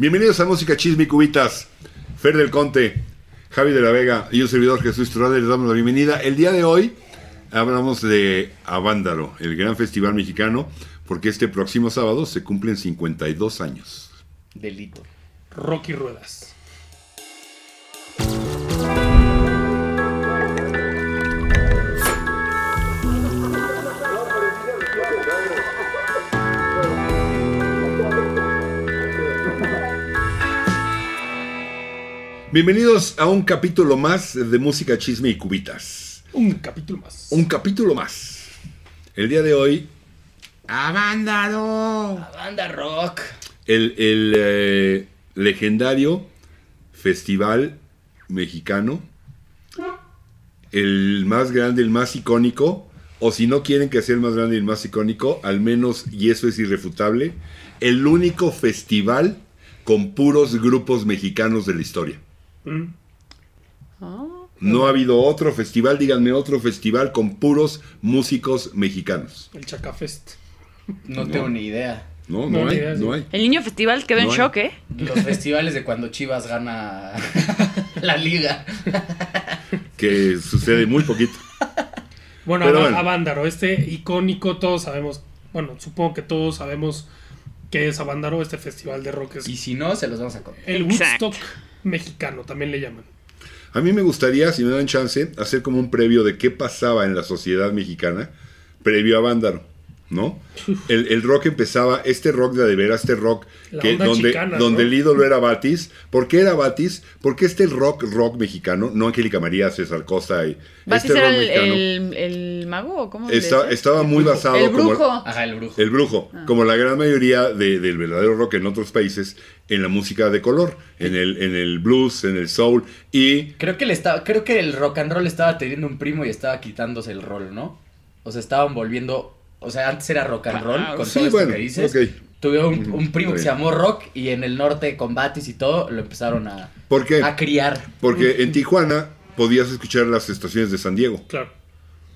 Bienvenidos a Música Chisme y Cubitas. Fer del Conte, Javi de la Vega y un servidor Jesús Turrade les damos la bienvenida. El día de hoy hablamos de Avándaro, el gran festival mexicano, porque este próximo sábado se cumplen 52 años. Delito. Rocky Ruedas. Bienvenidos a un capítulo más de Música Chisme y Cubitas. Un capítulo más. Un capítulo más. El día de hoy, Avándaro. La banda rock. El, el, eh, legendario festival mexicano, el más grande, el más icónico, o si no quieren que sea el más grande y el más icónico, al menos, y eso es irrefutable, el único festival con puros grupos mexicanos de la historia. Mm. No ha habido otro festival, díganme otro festival con puros músicos mexicanos. El Chacafest. No, No. tengo ni idea. No, No, no, ni hay, idea, sí. no hay. El niño festival quedó No en hay. shock, ¿eh? Los festivales de cuando Chivas gana la liga. Que sucede muy poquito. Bueno, Pero Ava- bueno. Avándaro, este icónico, todos sabemos, bueno, supongo que todos sabemos qué es Avándaro, este festival de rock. Es Y si no, se los vamos a contar. el Exacto. Woodstock mexicano, también le llaman. A mí me gustaría, si me dan chance, hacer como un previo de qué pasaba en la sociedad mexicana previo a Vándaro, ¿no? El, el rock empezaba, este rock de, de veras, este rock que donde, chicana, donde ¿no? el ídolo era Batis. ¿Por qué era Batis? Porque este rock, rock mexicano, no Angélica María, César Costa y ¿Batis este era rock el, mexicano el, el mago o cómo está- estaba muy basado El como brujo. Ajá, el brujo. el brujo, Ah. como la gran mayoría de- del verdadero rock en otros países, en la música de color, en el, en el blues, en el soul y Creo que, le estaba, creo que el rock and roll estaba teniendo un primo y estaba quitándose el rol, ¿no? O sea, estaban volviendo. O sea, antes era rock and roll, con Sí, todo esto bueno, que dices. Tuve un, primo que se llamó Rock y en el norte con Batis y todo lo empezaron a, ¿por qué? a criar. Porque en Tijuana podías escuchar las estaciones de San Diego, Claro.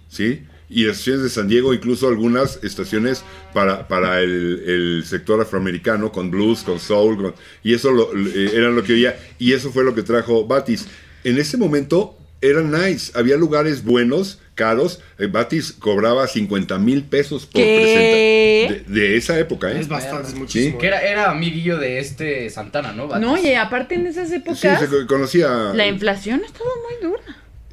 ¿sí? Y las estaciones de San Diego, incluso algunas estaciones para, para el, el sector afroamericano, con blues, con soul, con- y eso lo, eh, era lo que oía, y eso fue lo que trajo Batis. En ese momento era nice, había lugares buenos, caros, eh, Batis cobraba 50 mil pesos por presentar. De, de esa época, ¿eh? Es bastante, es muchísimo. Que era, era amiguillo de este Santana, ¿no? Batis? No, y aparte en esas Sí, épocas, se co- conocía. la inflación estaba muy dura.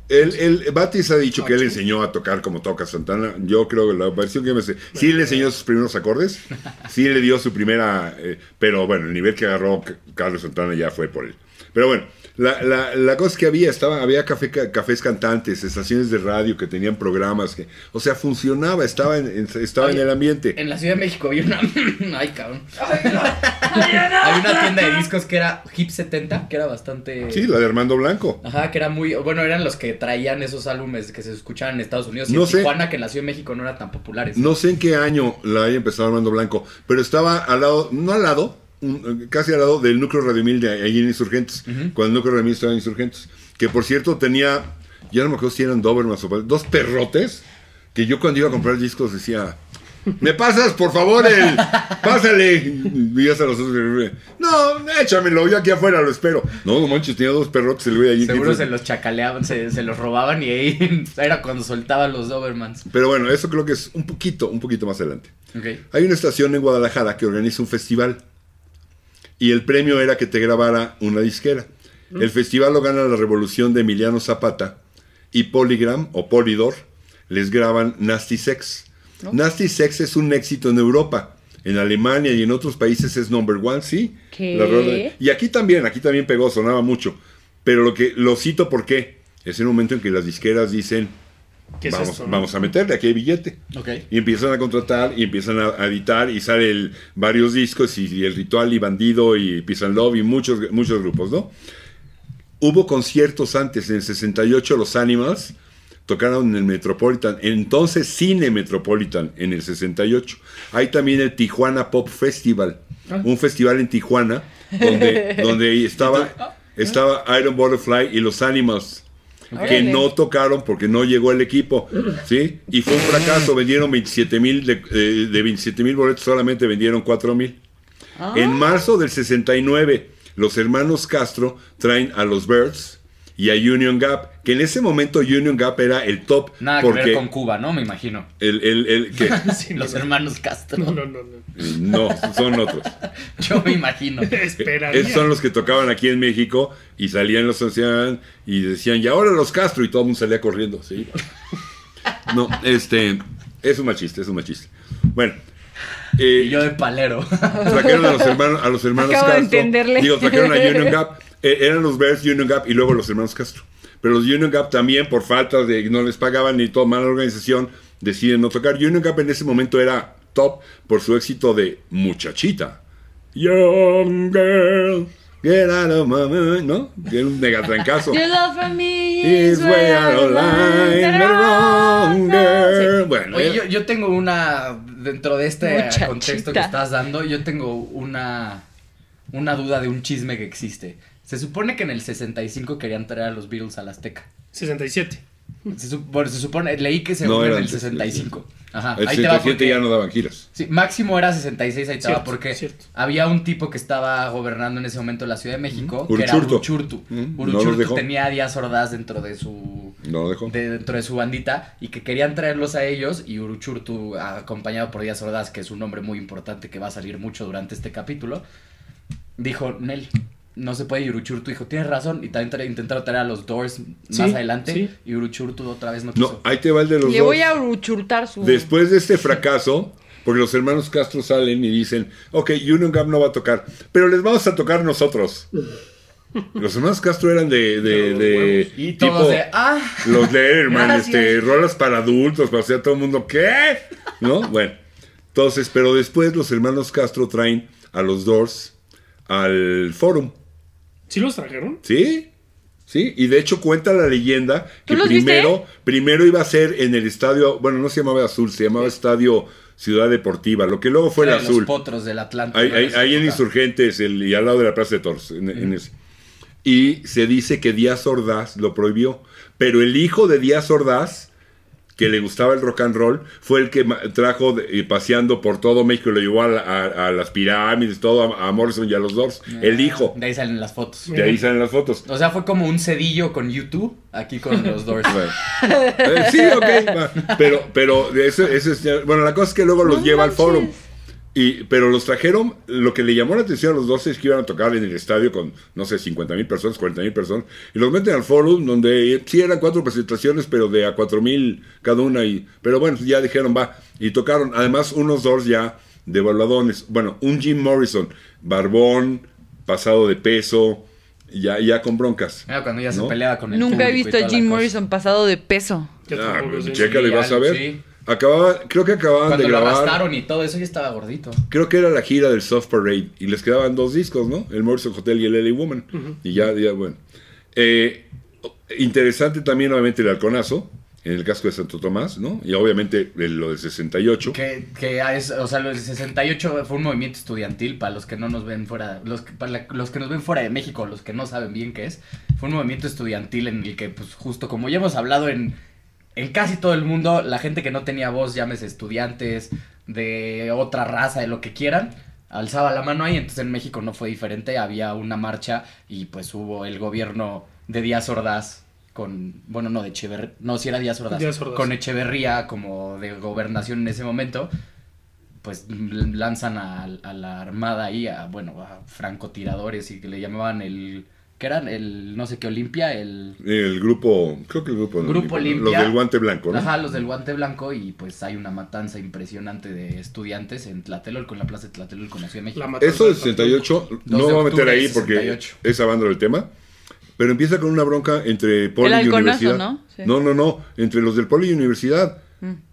Él, él- Batis ha dicho que él enseñó a tocar como toca Santana. Yo creo que la versión que me sé. Sí le enseñó sus primeros acordes. Sí le dio su primera. eh, pero bueno, el nivel que agarró Carlos Santana ya fue por él. Pero bueno, la, la- la cosa es que había, estaba, había café, ca- cafés cantantes, estaciones de radio que tenían programas. Que, o sea, funcionaba, estaba en, en- estaba en el ambiente. En la Ciudad de México había una. Ay, cabrón. había una tienda de discos que era Hip 70, que era bastante. Sí, la de Armando Blanco. Ajá, que era muy. Bueno, eran los que traían esos álbumes que se escuchaban en Estados Unidos y No en sé. Tijuana, que en la Ciudad de México no eran tan populares. No sé en qué año la haya empezado Armando Blanco, pero estaba al lado, no al lado, un- casi al lado del núcleo Radio Mil de ahí en Insurgentes, cuando el núcleo Radio Mil estaba en Insurgentes, que por cierto tenía, ya no me acuerdo si eran Dobermans o dos perrotes, que yo cuando iba a comprar discos decía, ¿me pasas por favor el, pásale? Y ya hasta los no, échamelo, yo aquí afuera lo espero. No, no manches, tenía dos perrotes el güey allí. Seguro se los chacaleaban, se, se los robaban y ahí era cuando soltaban los Dobermans. Pero bueno, eso creo que es un poquito, un poquito más adelante. Ok. Hay una estación en Guadalajara que organiza un festival y el premio era que te grabara una disquera. El festival lo gana la revolución de Emiliano Zapata y Polygram o Polydor les graban Nasty Sex. Nasty Sex es un éxito en Europa. En Alemania y en otros países es number one, sí. Y aquí también, aquí también pegó, sonaba mucho. Pero lo que lo cito porque es el momento en que las disqueras dicen, ¿Qué es vamos, esto, no? vamos a meterle, aquí hay billete. Y empiezan a contratar y empiezan a, editar y salen varios discos y, y el ritual y bandido y Peace and Love y muchos, muchos grupos, ¿no? Hubo conciertos antes, en el 68 los Animals tocaron en el Metropolitan, entonces Cine Metropolitan en el 68. Hay también el Tijuana Pop Festival, Ah. un festival en Tijuana donde, donde estaba, estaba Iron Butterfly y los Animals que no tocaron porque no llegó el equipo, ¿sí? Y fue un fracaso, vendieron 27 mil, de, eh, de 27 mil boletos solamente vendieron 4 mil. Ah. En marzo del 69, los hermanos Castro traen a los Birds y a Union Gap, que en ese momento Union Gap era el top Nada porque que ver con Cuba, ¿no? Me imagino. el, el, el- que Sí, Los no, hermanos Castro. No, no, no. no. no, son otros. Yo me imagino. Esperaría. Esos son los que tocaban aquí en México y salían los ancianos y decían, y ahora los Castro, y todo el mundo salía corriendo. ¿sí? No, este, es un machista, es un machista. Bueno, eh, Y yo de palero. trajeron a los hermanos, a los hermanos Acabo de Castro. entenderle. Digo, trajeron a Union Gap. Eh, eran los Bears, Union Gap y luego los hermanos Castro. Pero los Union Gap también, por falta de no les pagaban ni toda mala organización, deciden no tocar. Union Gap en ese momento era top por su éxito de Muchachita. Young girl, get out of my mind, ¿no? Era un megatrancazo. Your love for me Is way out of line, wrong, girl. Sí. Bueno, Oye, yo, yo tengo una. Dentro de este Muchachita. contexto que estás dando, yo tengo una. Una duda de un chisme que existe. Se supone que en el 65 querían traer a los Beatles al Azteca. 67. Se, su- bueno, se supone, leí que se No, en era el antes, 65. Ajá, el ahí te va 67 porque- ya no daban giras. Sí, máximo era 66, ahí te va, Cierto, porque cierto. había un tipo que estaba gobernando en ese momento la Ciudad de México, que era Uruchurtu. Uruchurtu. Los Uruchurtu dejó. tenía a Díaz Ordaz dentro de su No lo dejó. de- dentro de su bandita y que querían traerlos a ellos y Uruchurtu acompañado por Díaz Ordaz, que es un nombre muy importante que va a salir mucho durante este capítulo, dijo, Nel, no se puede y Uruchurtu dijo, tienes razón y también intentaron traer a los Doors Sí, más adelante sí. y Uruchurtu otra vez no quiso. No, ahí te va el de los Le dos. voy a uruchurtar su. Después de este fracaso, porque los hermanos Castro salen y dicen, ok, Union Gap no va a tocar, pero les vamos a tocar nosotros. Los hermanos Castro eran de, de, Los de y todos de, ah, los Letterman, Gracias. este, rolas para adultos, para hacer todo el mundo, ¿qué? ¿No? Bueno, entonces, pero después los hermanos Castro traen a los Doors al Forum, ¿Sí los trajeron? ¿sí? Sí, y de hecho cuenta la leyenda que ¿Tú los primero, primero iba a ser en el estadio, bueno, no se llamaba Azul, se llamaba Estadio Ciudad Deportiva, lo que luego fue el de los Azul. potros del Atlántico. Ahí, En ahí. Insurgentes el, y al lado de la Plaza de Toros. en- en ese. Y se dice que Díaz Ordaz lo prohibió. Pero el hijo de Díaz Ordaz, que le gustaba el rock and roll, fue el que trajo de- paseando por todo México, lo llevó a, la- a- a las pirámides, todo, a, a Morrison y a los Doors. El hijo. De ahí salen las fotos. De ahí salen las fotos. O sea, fue como un cedillo con YouTube aquí con los Doors. Bueno. Eh, sí, ok. va. Pero, pero eso, eso es ya- bueno, la cosa es que luego los No lleva al manches. Y, pero los trajeron, lo que le llamó la atención a los dos es que iban a tocar en el estadio con, no sé, 50 mil personas, 40 mil personas, y los meten al forum donde eh, sí eran cuatro presentaciones, pero de a 4 mil cada una, y, pero bueno, ya dijeron, va, y tocaron, además unos dos ya de baladones, bueno, un Jim Morrison, barbón, pasado de peso, ya, ya con broncas. Era cuando ya se peleaba con el Nunca he visto a Jim. Morrison pasado de peso. Ah, sé. chécale, vas a ver. sí. Acababa, creo que acababan Cuando de lo grabar. arrastraron y todo eso ya estaba gordito. Creo que era la gira del Soft Parade y les quedaban dos discos, ¿no? El Morrison Hotel y el LA Woman. Y ya, ya, bueno. Eh, interesante también, obviamente, el halconazo en el casco de Santo Tomás, ¿no? Y obviamente el- lo del 68. Que, que es, o sea, el 68 fue un movimiento estudiantil para los que no nos ven fuera, los, que- para la- los que nos ven fuera de México, los que no saben bien qué es. Fue un movimiento estudiantil en el que, pues, justo como ya hemos hablado en, en casi todo el mundo, la gente que no tenía voz, llámese estudiantes, de otra raza, de lo que quieran, alzaba la mano ahí. Entonces en México no fue diferente, había una marcha y pues hubo el gobierno de Díaz Ordaz con, bueno, no de Echeverría, no, si era Díaz Ordaz, Díaz Ordaz. con Echeverría como de gobernación en ese momento, pues lanzan a, a la armada ahí, a, bueno, a francotiradores y que le llamaban el, ¿qué eran? El, no sé qué, Olimpia, el... El grupo, creo que el grupo. Grupo ¿no? Olimpia. Los del guante blanco, ¿no? Ajá, los del guante blanco y pues hay una matanza impresionante de estudiantes en Tlatelolco, en la plaza de Tlatelolco en la Ciudad de México. Eso del de 68, Dos no de voy a meter ahí porque 68. es hablando del tema. Pero empieza con una bronca entre Poli El y universidad. ¿no? Sí. no, no, no, entre los del Poli y universidad.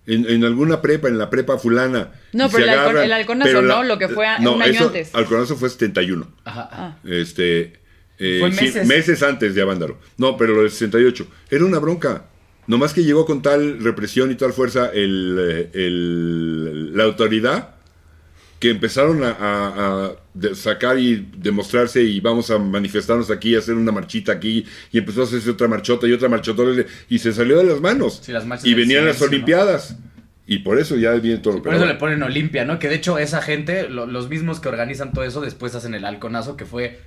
En, en alguna prepa, en la prepa fulana. No, pero el agarran, el halconazo, pero ¿no? Lo que fue a- no, un año eso- antes. Halconazo fue 71. Ajá. Ah. Este. Eh, Fue sí, meses. antes de Avándaro. No, pero lo del 68. Era una bronca. Nomás que llegó con tal represión y tal fuerza el, eh, el- la autoridad que empezaron a, a- a de- sacar y demostrarse y vamos a manifestarnos aquí, hacer una marchita aquí y empezó a hacerse otra marchota y otra marchota y se salió de las manos. Sí, las y venían las. Olimpiadas. Y por eso ya viene todo. Por eso le ponen Olimpia, ¿no? Que de hecho esa gente, lo- los mismos que organizan todo eso, después hacen el halconazo, que fue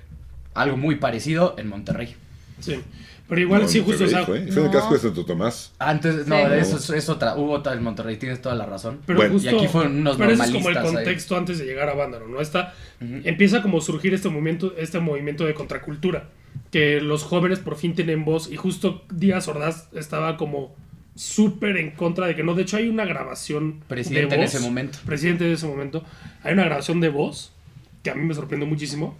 algo muy parecido en Monterrey. Sí. Pero igual, No, sí, justo, o sea, fue, fue en el No. casco de Santo Tomás. Antes, no, Sí. eso es, es otra. Hubo otra en Monterrey, tienes toda la razón. Pero Bueno. justo, Y aquí fueron unos pero ese es como el normalistas ahí. contexto antes de llegar a Vándaro, ¿no? Está, empieza como a surgir este movimiento, este movimiento de contracultura, que los jóvenes por fin tienen voz y justo Díaz Ordaz estaba como súper en contra de que no, de hecho hay una grabación Presidente de en ese momento. presidente de ese momento, hay una grabación de voz que a mí me sorprendió muchísimo,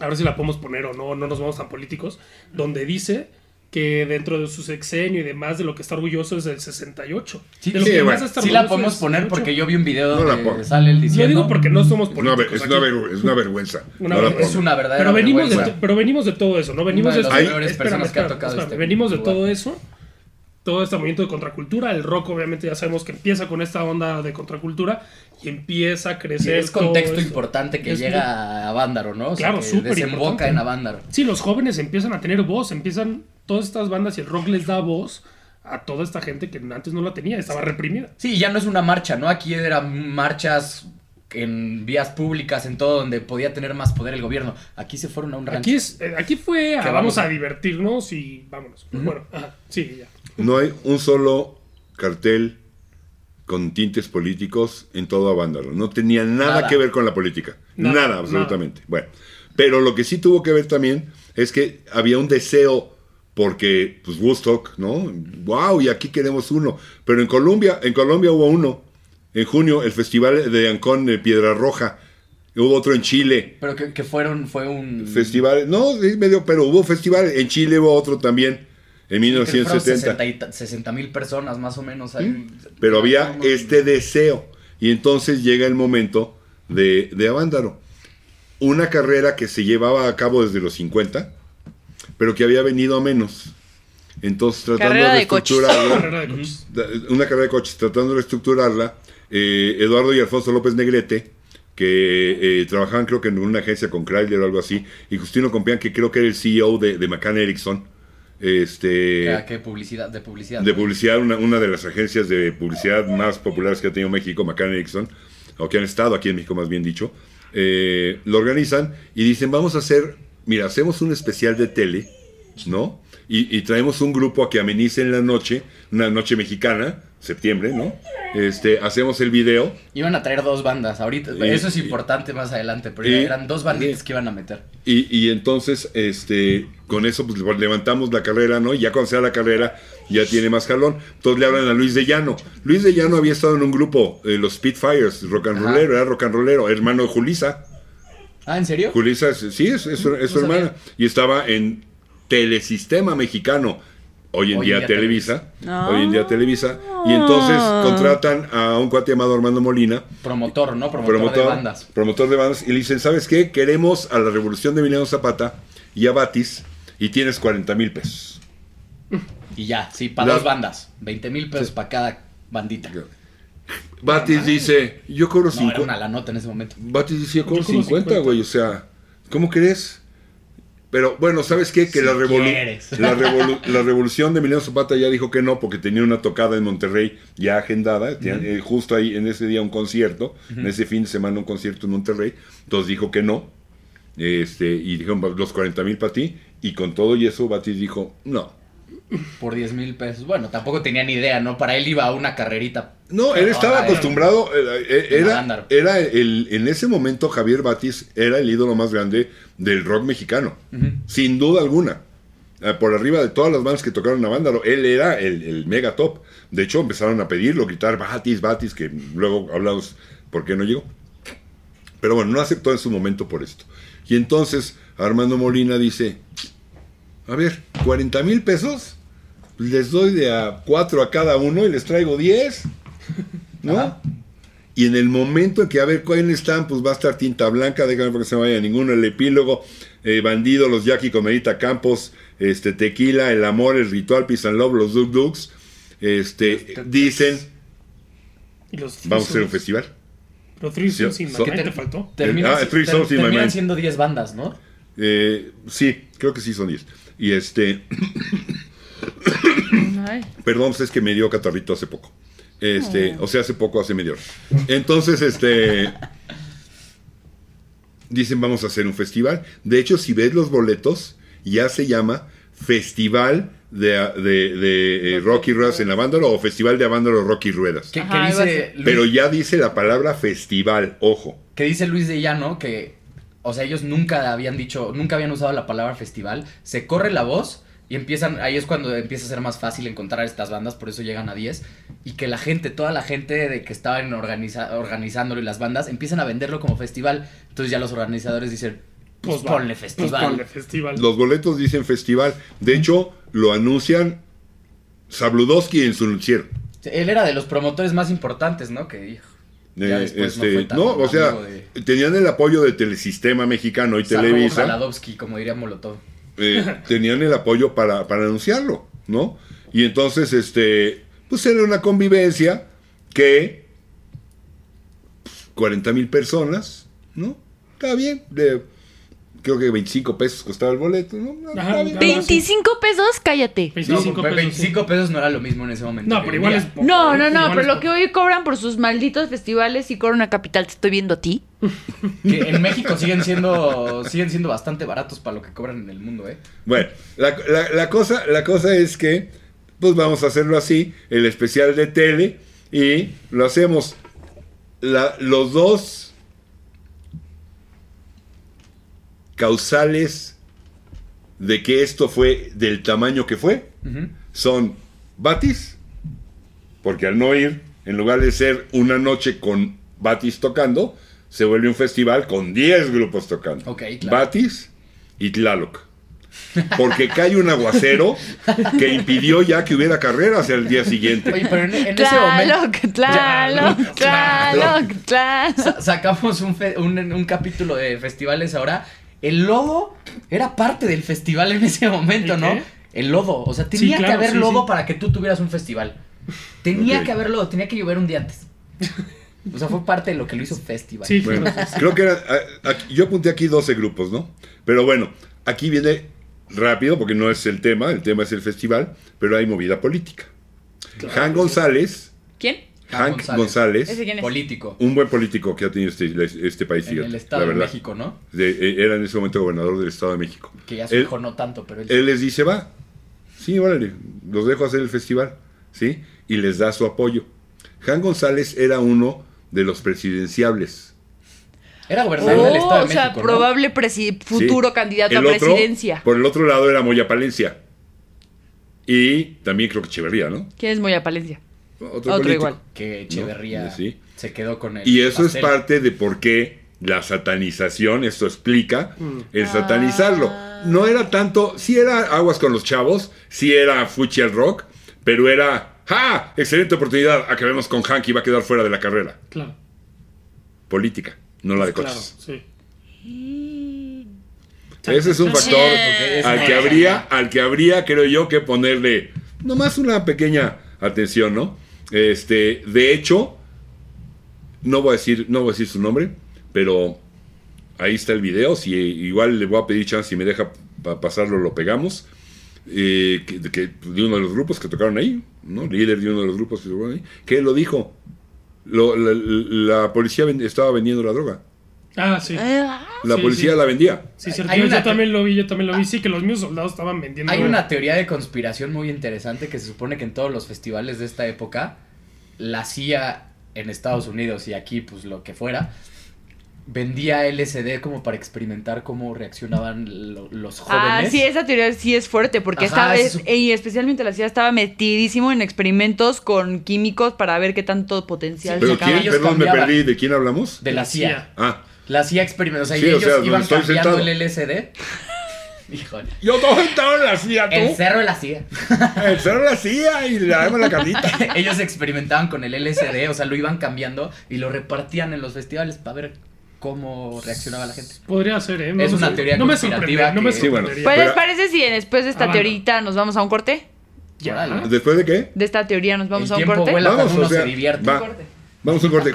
a ver si la podemos poner o no, no nos vamos tan políticos, donde dice que dentro de su sexenio y demás de lo que está orgulloso es del 68. Sí, de lo sí, que bueno. más está Sí la podemos poner 68. porque yo vi un video No donde sale Lo diciendo. digo porque no somos Es una, políticos. es, una aquí. ver- es una vergüenza. Una No. Es una verdadera pero venimos, de, vergüenza. pero venimos de todo eso, ¿no? Venimos Una de de, peores espérame, personas que ha espérame, tocado espérame. este venimos de todo eso, todo este movimiento de contracultura, el rock obviamente ya sabemos que empieza con esta onda de contracultura y empieza a crecer. es contexto importante que Es llega a Vándaro, ¿no? O sea, Claro, que súper desemboca importante. en Avándaro. Sí, los jóvenes empiezan a tener voz, empiezan todas estas bandas y el rock les da voz a toda esta gente que antes no la tenía, estaba reprimida. Sí, ya no es una marcha, ¿no? Aquí eran marchas en vías públicas, en todo donde podía tener más poder el gobierno. Aquí se fueron a un rancho. Aquí, es, eh, aquí fue a Que vamos vamos- a divertirnos y vámonos. Bueno, ajá, sí, ya. No hay un solo cartel con tintes políticos en todo Avándaro. No tenía nada, Nada. que ver con la política. Nada, Nada, nada. absolutamente. Bueno, pero lo que sí tuvo que ver también es que había un deseo porque pues Woodstock, ¿no? Wow, y aquí queremos uno. Pero en Colombia, en Colombia hubo uno. En junio el festival de Ancón de Piedra Roja. Hubo otro en Chile. Pero que, que fueron, fue un... Festival, no, medio, pero hubo festival. En Chile hubo otro también en que fueron 1970. 60 mil personas más o menos ahí. Pero había este deseo. Y entonces llega el momento de, de Avándaro. Una carrera que se llevaba a cabo desde los 50, pero que había venido a menos. Entonces, tratando Carrera de de coches. estructurarla, Carrera de coches. una carrera de coches, tratando de estructurarla, eh, Eduardo y Alfonso López Negrete, que eh, trabajaban creo que en una agencia con Chrysler o algo así, y Justino Compián, que creo que era el CEO de, de McCann Erickson, este, Que, que publicidad, de publicidad. de publicidad, una, una de las agencias de publicidad más populares que ha tenido México, McCann Erickson, o que han estado aquí en México más bien dicho, eh, lo organizan y dicen, vamos a hacer, mira, hacemos un especial de tele, ¿no? Y, y traemos un grupo a que amenice en la noche, una noche mexicana, septiembre, ¿no? Este, hacemos el video Iban a traer dos bandas ahorita. Y- Eso es y- importante más adelante, pero eran dos banditas que iban a meter. Y, y entonces, este, con eso, pues levantamos la carrera, ¿no? Y ya cuando sea la carrera, ya tiene más jalón. Entonces le hablan a Luis de Llano. Luis de Llano había estado en un grupo, eh, los Spitfires, rock and rollero, era rock and rollero, hermano de Julisa. Ah, ¿en serio? Julisa, sí, es, es su, sabía. hermana. Y estaba en Telesistema Mexicano, hoy en Hoy día, día Televisa. Ah. Hoy en día Televisa. Y entonces contratan a un cuate llamado Armando Molina, Promotor, ¿no? Promotor, de bandas. promotor de bandas, y le dicen, ¿sabes qué? Queremos a la revolución de Emiliano Zapata y a Batis, y tienes 40 mil pesos. Y ya, sí, para La- dos bandas. 20 mil pesos para cada bandita. Batis dice, yo cobro No, era 5. una la nota en ese momento. Batis dice, yo cobro Yo cobro 50, 50. güey, o sea, ¿cómo crees? Pero bueno, ¿sabes qué? Que Si la, revolu- la, revolu- la revolución de Emiliano Zapata ya dijo que no, porque tenía una tocada en Monterrey ya agendada, eh, justo ahí en ese día un concierto, en ese fin de semana un concierto en Monterrey, entonces dijo que no, este, y dijeron los 40 mil para ti, y con todo y eso Batis dijo, no. Por 10 mil pesos. Bueno, tampoco tenía ni idea, ¿no? Para él iba a una carrerita. No, él estaba era- acostumbrado, eh, eh, era, era el, en ese momento Javier Batis era el ídolo más grande del rock mexicano, sin duda alguna. Eh, Por arriba de todas las bandas que tocaron en Avándaro, él era el, el mega top. De hecho, empezaron a pedirlo, gritar Batis, Batis, que luego hablamos por qué no llegó. Pero bueno, no aceptó en su momento por esto. Y entonces Armando Molina dice, a ver, 40 mil pesos, les doy de a 4 a cada uno y les traigo 10. ¿No? Ajá. Y en el momento en que a ver cuáles están, pues va a estar Tinta Blanca, déjame porque se me vaya ninguno, el epílogo, eh, Bandido, los Jackie Comerita Campos, este, Tequila, El Amor, El Ritual, Peace and Love, los Duk Duks, este, dicen, Y los vamos a hacer un festival. Pero Three Sí, Souls in so- Que te te- faltó. Terminan, Ah, Three ter- terminan siendo 10 bandas, ¿no? Eh, sí, creo que sí son 10. Y este. perdón, pues es que me dio catarrito hace poco. Este, o sea, hace poco, hace media hora. Entonces, este. Dicen, vamos a hacer un festival. De hecho, si ves los boletos, ya se llama Festival de, de, de, eh, Rocky Ruedas en Avándaro o Festival de Avándaro Ruedas. Ajá, dice, ser. Luis, Pero ya dice la palabra festival, ojo. que dice Luis de Llano que, o sea, ellos nunca habían dicho, nunca habían usado la palabra festival. Se corre la voz y empiezan, ahí es cuando empieza a ser más fácil encontrar estas bandas, por eso llegan a 10. Y que la gente, toda la gente de que estaban organiza, organizándolo y las bandas, empiezan a venderlo como festival. Entonces ya los organizadores dicen, pues, va, ponle festival. Pues ponle festival. Los boletos dicen festival. De hecho, lo anuncian Sabludowski en su noticiero. Él era de los promotores más importantes, ¿no? Que hijo, ya Eh, después no este, fue tan no, o sea, de- tenían el apoyo de Telesistema Mexicano y Salvo Televisa. Saladowski, como diría Molotov. Eh, tenían el apoyo para, para anunciarlo, ¿no? Y entonces, este, pues era una convivencia que 40 mil personas, ¿no? Está bien, de, creo que 25 pesos costaba el boleto, ¿no? Ajá, Está bien. Algo así. 25 pesos, cállate. 25 no, pesos. 25 pesos no era lo mismo en ese momento. No, pero igual es poco, No, ¿eh? no, no, pero lo que hoy cobran por sus malditos festivales y Corona Capital, te estoy viendo a ti. Que en México siguen siendo siguen siendo bastante baratos para lo que cobran en el mundo, ¿eh? Bueno, la, la- la cosa, la cosa es que, pues vamos a hacerlo así, el especial de tele, y lo hacemos. La- los dos causales de que esto fue del tamaño que fue son Batis, porque al no ir, en lugar de ser una noche con Batis tocando, se vuelve un festival con 10 grupos tocando. Claro. Batis y Tlaloc. Porque cae un aguacero que impidió ya que hubiera carreras el día siguiente. Oye, pero en, en ese momento Tlaloc, Tlaloc, Tlaloc, Tlaloc. sa- sacamos un, fe- un, un capítulo de festivales ahora. El lodo era parte del festival en ese momento, ¿El ¿no? qué? El lodo. O sea, tenía claro, que haber sí, lodo sí. para que tú tuvieras un festival. Tenía que haber lodo, tenía que llover un día antes. O sea, fue parte de lo que lo hizo festival. Sí, Bueno, claro. creo que era, a- yo apunté aquí 12 grupos, ¿no? Pero bueno, aquí viene rápido porque no es el tema, el tema es el festival, pero hay movida política. Han González, ¿Quién? Han Hank González. González, ¿Ese quién es? Político. un buen político que ha tenido este, este país, En el Estado la de. México, ¿no? De- eh, era en ese momento gobernador del Estado de México. Que ya su Él- hijo no tanto, pero él... Él les dice, va, sí, órale, los dejo hacer el festival, ¿sí? Y les da su apoyo. Han González era uno de los presidenciables. Era gobernador del Oh, Estado de o sea, México, ¿no? probable presi- futuro Sí. candidato El a otro, presidencia. Por el otro lado era Moya Palencia. Y también creo que Echeverría, ¿no? ¿Quién es Moya Palencia? Otro, Otro político. igual. Que Echeverría No, sí. se quedó con él. Y eso es parte de por qué la satanización, esto explica el satanizarlo. No era tanto, sí era aguas con los chavos, sí era fuchi al rock, pero era, ¡ja! Excelente oportunidad, acabemos con Hank y va a quedar fuera de la carrera. Claro. Política, no la de Claro, coches. sí. Ese es un factor al que habría, al que habría, creo yo, que ponerle nomás una pequeña atención, ¿no? Este, de hecho, no voy a decir, no voy a decir su nombre, pero ahí está el video. Si igual le voy a pedir chance si me deja pa- pasarlo, lo pegamos. Eh, que, que- de uno de los grupos que tocaron ahí, ¿no? Líder de uno de los grupos que tocaron ahí, que lo dijo. La, policía estaba vendiendo la droga. Ah, sí. Ah, La Sí, policía sí. la vendía. Sí, cierto. hay Yo, una- yo también lo vi, yo también lo vi. Sí, que los mismos soldados estaban vendiendo. Hay una teoría de conspiración muy interesante que se supone que en todos los festivales de esta época, la CIA en Estados Unidos y aquí, pues lo que fuera, vendía LSD como para experimentar cómo reaccionaban lo- los jóvenes. Ah, sí, esa teoría sí es fuerte, porque Ajá, esta ese vez, es y especialmente la CIA estaba metidísimo en experimentos con químicos para ver qué tanto potencial Pero sacaban. quién, ellos perdón, me cambiaban. perdí. ¿De quién hablamos? De la CIA. Ah, La CIA experimentó, o sea, Sí, y o ellos sea, donde iban cambiando sentado. el LSD. Híjole. yo todo estaba en la CIA, tú. El cerro de la CIA. El cerro de la CIA y le damos la carnita. ellos experimentaban con el LSD, o sea, lo iban cambiando y lo repartían en los festivales para ver cómo reaccionaba la gente. Podría ser, ¿eh? Es me una sor- teoría No me conspirativa sorprendería. No me que- Sí, bueno. sorprendería. Pues, ¿les parece si después de esta Avanza. teorita nos vamos a un corte? Ya. ¿Después de qué? De esta teoría nos vamos El a un tiempo corte. vuela Vamos, cuando uno o sea, se divierte. va. Vamos a un corte.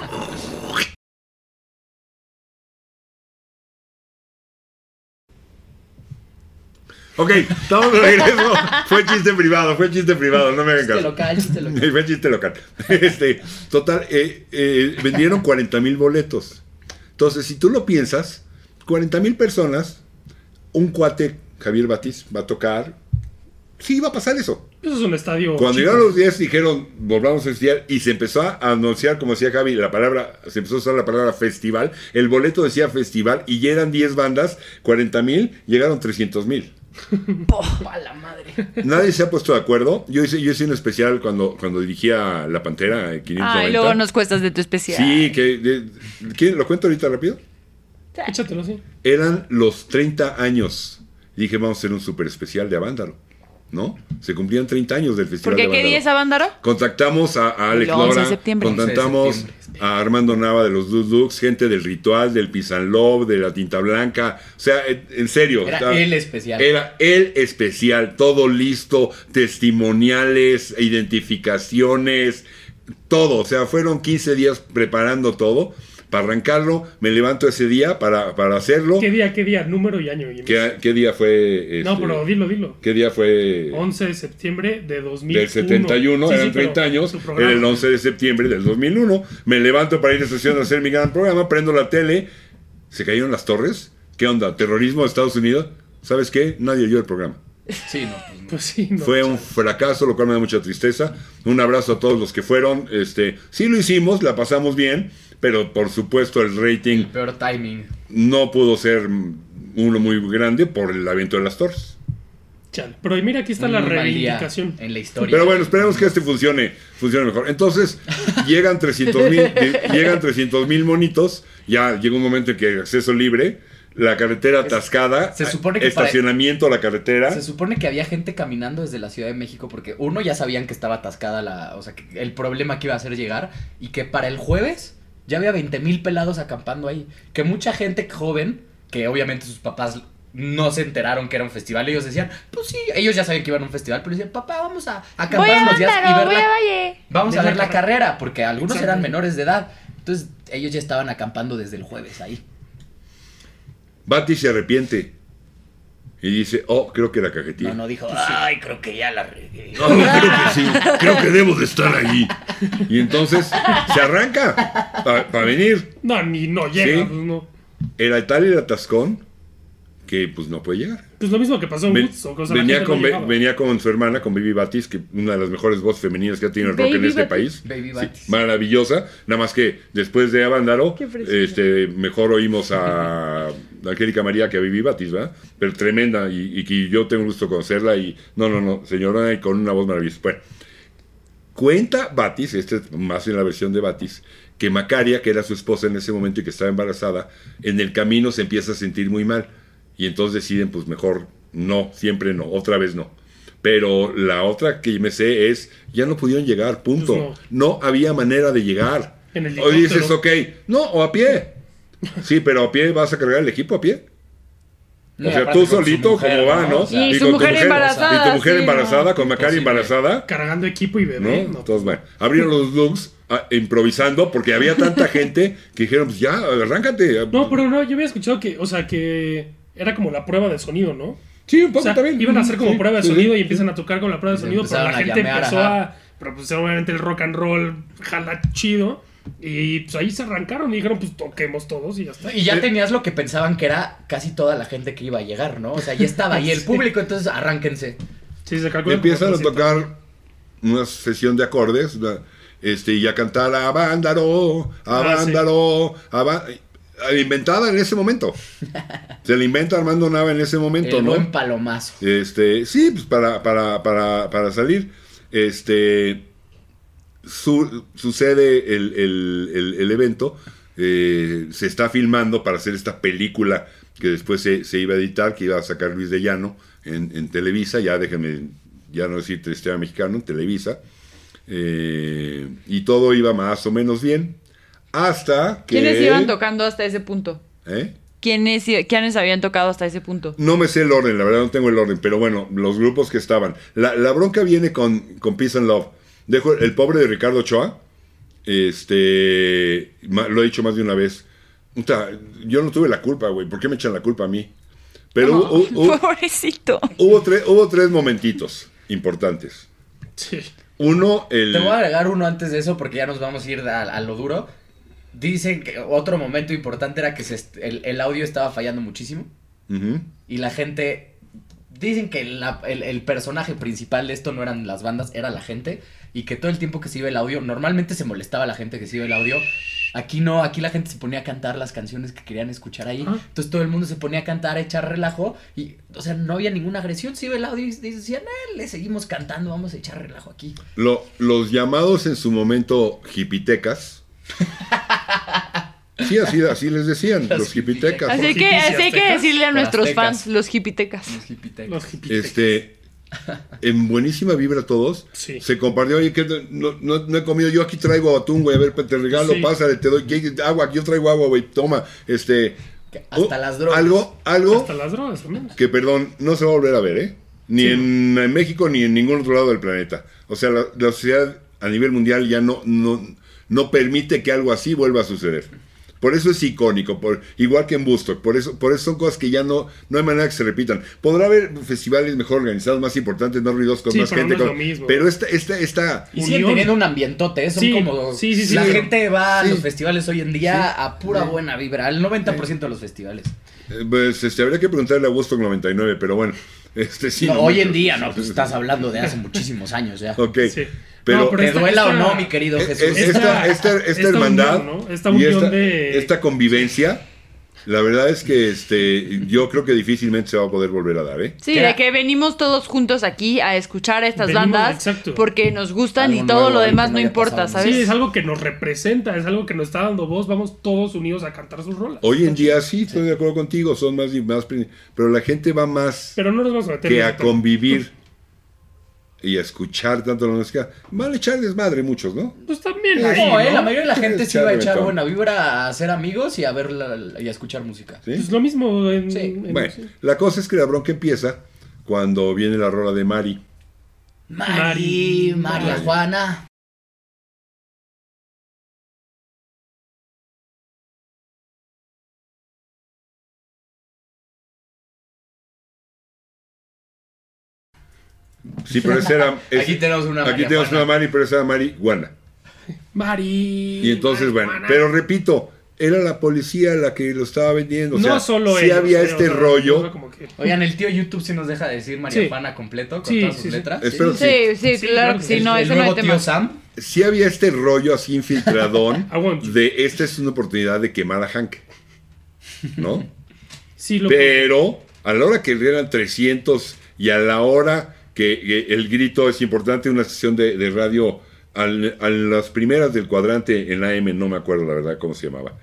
Ok, estamos de regreso. Fue chiste privado, fue chiste privado, no me hagan Chiste caso. local, chiste local. Fue chiste local. Este, total, eh, eh, vendieron 40 mil boletos. Entonces, si tú lo piensas, 40 mil personas, un cuate, Javier Batiz, va a tocar. Sí, va a pasar eso. Eso es un estadio. Cuando chico. llegaron los días dijeron, volvamos a estudiar, y se empezó a anunciar, como decía Javi, la palabra, se empezó a usar la palabra festival, el boleto decía festival, y ya eran 10 bandas, 40 mil, llegaron 300 mil. ¡A la madre! Nadie se ha puesto de acuerdo. Yo hice, yo hice un especial cuando, cuando dirigía La Pantera, eh, 590. Ay, luego nos cuestas de tu especial. Sí, que... de- ¿quién- ¿Lo cuento ahorita rápido? Échatelo así. Eran los 30 años. Y dije, vamos a hacer un súper especial de Avándaro. ¿No? Se cumplían 30 años del Festival ¿Por qué de qué día es Avándaro? Contactamos a, a Alex El 11 de Lora, septiembre. contactamos 11 de septiembre. a Armando Nava de los Dudux, Lux, gente del Ritual, del Pisan Love, de la Tinta Blanca. O sea, en, en serio. Era estaba- el especial. Era el especial, todo listo, testimoniales, identificaciones, todo. O sea, fueron 15 días preparando todo. Para arrancarlo, me levanto ese día para, para hacerlo. ¿Qué día, qué día? Número y año. y. ¿Qué, qué día fue? No, este, pero dilo, dilo. ¿Qué día fue? 11 de septiembre de 2001. del 71, Sí, sí, eran pero 30 años, era el 11 de septiembre del 2001. Me levanto para ir a estación a hacer mi gran programa, prendo la tele, se cayeron las torres. ¿Qué onda? ¿Terrorismo de Estados Unidos? ¿Sabes qué? Nadie oyó el programa. Sí, no, pues no. Pues sí, no. Fue un fracaso, lo cual me da mucha tristeza. Un abrazo a todos los que fueron. Este, sí lo hicimos, la pasamos bien, pero por supuesto el rating Peor timing. no pudo ser uno muy grande por el evento de las torres. Chale. Pero mira, aquí está la reivindicación. En la historia. Pero bueno, esperemos que este funcione, funcione mejor. Entonces, llegan 300 mil, llegan 300 mil monitos, ya llega un momento en que hay acceso libre, la carretera atascada, se supone que para- estacionamiento a la carretera. Se supone que había gente caminando desde la Ciudad de México porque uno ya sabían que estaba atascada la, o sea, que el problema que iba a ser llegar y que para el jueves ya había 20 mil pelados acampando ahí. Que mucha gente joven, que obviamente sus papás no se enteraron que era un festival, ellos decían, pues sí, ellos ya sabían que iban a un festival, pero decían, papá, vamos a, a acampar Voy a unos días y ver voy la- a Valle. Vamos a Ver la la carrera, porque algunos eran menores de edad. Entonces, ellos ya estaban acampando desde el jueves ahí. Bati se arrepiente y dice, oh, creo que la cajetilla. No, no dijo, ay, creo que ya la regué. No, creo que sí, creo que debo de estar ahí. Y entonces se arranca para venir. No, ni no llega. Sí. Pues, no. Era tal el atascón que pues no puede llegar. Pues lo mismo que pasó en Ven- Woodstock. O sea, venía, no con, venía con su hermana, con Baby Batis, que una de las mejores voces femeninas que ha tenido el rock en este Batis. país. Baby Sí, Batis. maravillosa. Nada más que después de preciosa. este, mejor oímos a Angélica María que a Baby Batis, ¿verdad? Pero tremenda y, y que yo tengo gusto conocerla y no, no, no, señora, y con una voz maravillosa. Bueno, cuenta Batis, este es más en la versión de Batis, que Macaria, que era su esposa en ese momento y que estaba embarazada, en el camino se empieza a sentir muy mal. Y entonces deciden, pues mejor no, siempre no, otra vez no. Pero la otra que me sé es, ya no pudieron llegar, punto. Pues no. había manera de llegar. En el o dices, ok, no, o a pie. Sí, pero a pie vas a cargar el equipo a pie. No, o sea, tú solito, mujer, como va, ¿no? O sea, Y su con tu mujer embarazada, Y tu mujer sí, embarazada, no. con Macari Imposible. embarazada. Cargando equipo y ¿no? bebé. No, Entonces, bueno, abrieron los looks ah, improvisando porque había tanta gente que dijeron, pues ya, arráncate. No, pero no, yo había escuchado que, o sea, que era como la prueba de sonido, ¿no? Sí, un O poco sea, también. iban a hacer como Sí, prueba de sí, sonido sí. y empiezan a tocar con la prueba de sonido, pero la gente llamear, empezó ajá. a. Pero pues obviamente el rock and roll jala chido. Y pues ahí se arrancaron y dijeron, pues toquemos todos y ya está. Y ya tenías lo que pensaban que era casi toda la gente que iba a llegar, ¿no? O sea, ya estaba ahí el público, entonces arránquense. Sí, se calcula. Empiezan a como 300. tocar una sesión de acordes una- este, y a cantar a Vándaro, a Ah, sí. Eh, inventada en ese momento. Se la inventa Armando Nava en ese momento, El ¿no? buen palomazo. Este, sí, pues para, para, para, para salir. Este su- sucede el, el- el- el evento. eh, se está filmando para hacer esta película que después se, se iba a editar, que iba a sacar Luis de Llano en, en Televisa, ya déjenme, ya no decir Televisa Mexicano, en Televisa. Eh, y todo iba más o menos bien. Hasta que. ¿Quiénes iban tocando hasta ese punto? ¿Eh? ¿Quiénes, ¿Quiénes habían tocado hasta ese punto? No me sé el orden, la verdad no tengo el orden, pero bueno, los grupos que estaban. La, la bronca viene con, con Peace and Love. Dejo el pobre de Ricardo Ochoa. Este. lo he dicho más de una vez. Yo no tuve la culpa, güey. ¿Por qué me echan la culpa a mí? Pero Pobrecito. hubo, tre- hubo tres momentitos importantes. Sí. Uno, el... Te voy a agregar uno antes de eso porque ya nos vamos a ir a, a lo duro. Dicen que otro momento importante era que se el, el audio estaba fallando muchísimo y la gente... Dicen que la- el, el personaje principal de esto no eran las bandas, era la gente y que todo el tiempo que se iba el audio, normalmente se molestaba la gente que se iba el audio. Aquí no, aquí la gente se ponía a cantar las canciones que querían escuchar ahí. Ah. Entonces todo el mundo se ponía a cantar, a echar relajo y, o sea, no había ninguna agresión. Se iba el audio y decían, eh, le seguimos cantando, vamos a echar relajo aquí. Lo- los llamados en su momento hipitecas. Sí, así, así les decían, Los los hipitecas. Así que, así hay que decirle a nuestros aztecas. fans, los hipitecas. Los hipitecas. Los hippies. Este, en buenísima vibra todos. Sí. Se compartió, oye, que no, no, no he comido, yo aquí traigo atún, güey, a ver, te regalo, Sí. pásale, te doy agua, yo traigo agua, güey, toma, este... Que hasta oh, las drogas. Algo, algo Hasta las drogas también. que, perdón, no se va a volver a ver, ¿eh? Ni Sí. en, en México ni en ningún otro lado del planeta. O sea, la, la sociedad a nivel mundial ya no, no, no permite que algo así vuelva a suceder. Por eso es icónico, por, igual que en Bustock. Por eso, por eso son cosas que ya no, no hay manera que se repitan. Podrá haber festivales mejor organizados, más importantes, más ruidosos, con Sí, más pero gente. no es con- lo mismo. pero esta, esta, esta, Y siguen teniendo un ambientote, ¿eh? son Sí, como... sí, sí, sí, la sí. gente va a Sí. los festivales hoy en día a pura Sí. buena vibra, al 90% de los festivales. eh, pues, este, habría que preguntarle a Bustock 99, pero bueno. Este, sí, No, no hoy en día, no, pues estás hablando de hace muchísimos años ya. Ok. Sí. Pero, No, pero Te esta- duela o esta- no, mi querido Es- Jesús. es- esta, esta, esta, esta hermandad unión, ¿no? Esta y de- esta convivencia, la verdad es que este, yo creo que difícilmente se va a poder volver a dar, ¿eh? Sí, ¿Qué? de que venimos todos juntos aquí a escuchar a estas Venimos, bandas exacto. porque nos gustan Algo y todo lo demás no importa, pasado. ¿sabes? Sí, es algo que nos representa, es algo que nos está dando voz. Vamos todos unidos a cantar sus rolas. Hoy en día sí, estoy de acuerdo contigo, son más y más, pero la gente va más Pero no nos vamos a meter que a convivir y a escuchar tanto la música. Van a echar desmadre muchos, ¿no? Pues también. Ahí, No, eh, ¿no? la mayoría de la gente Sí, va a echar buena vibra a hacer amigos y a ver la- y a escuchar música. ¿Sí? Pues lo mismo en. Sí. en- Bueno, sí. la cosa es que la bronca empieza cuando viene la rola de Mari. Mari, Mari, María Mari. Juana. Sí, pero esa era... es- Aquí tenemos una Aquí María tenemos Juana. una Mari, pero esa era Mari Guana. Mari. Y entonces, bueno, marihuana. pero repito, era la policía la que lo estaba vendiendo. O no solo sí ellos, había este rollo. como que- Oigan, el tío YouTube sí nos deja decir María Sí. Juana completo con Sí, todas sus sí. letras. Espero Sí. Sí, sí, Sí, claro claro que sí, El, no, el ese no nuevo hay tío tema. Sam. Sí había este rollo así infiltradón I want you. de esta es una oportunidad de quemar a Hank. ¿No? Sí, lo Pero a la hora que eran 300 y a la hora que, que el grito es importante, una sesión de, de radio al- a las primeras del cuadrante en la M, no me acuerdo la verdad cómo se llamaba.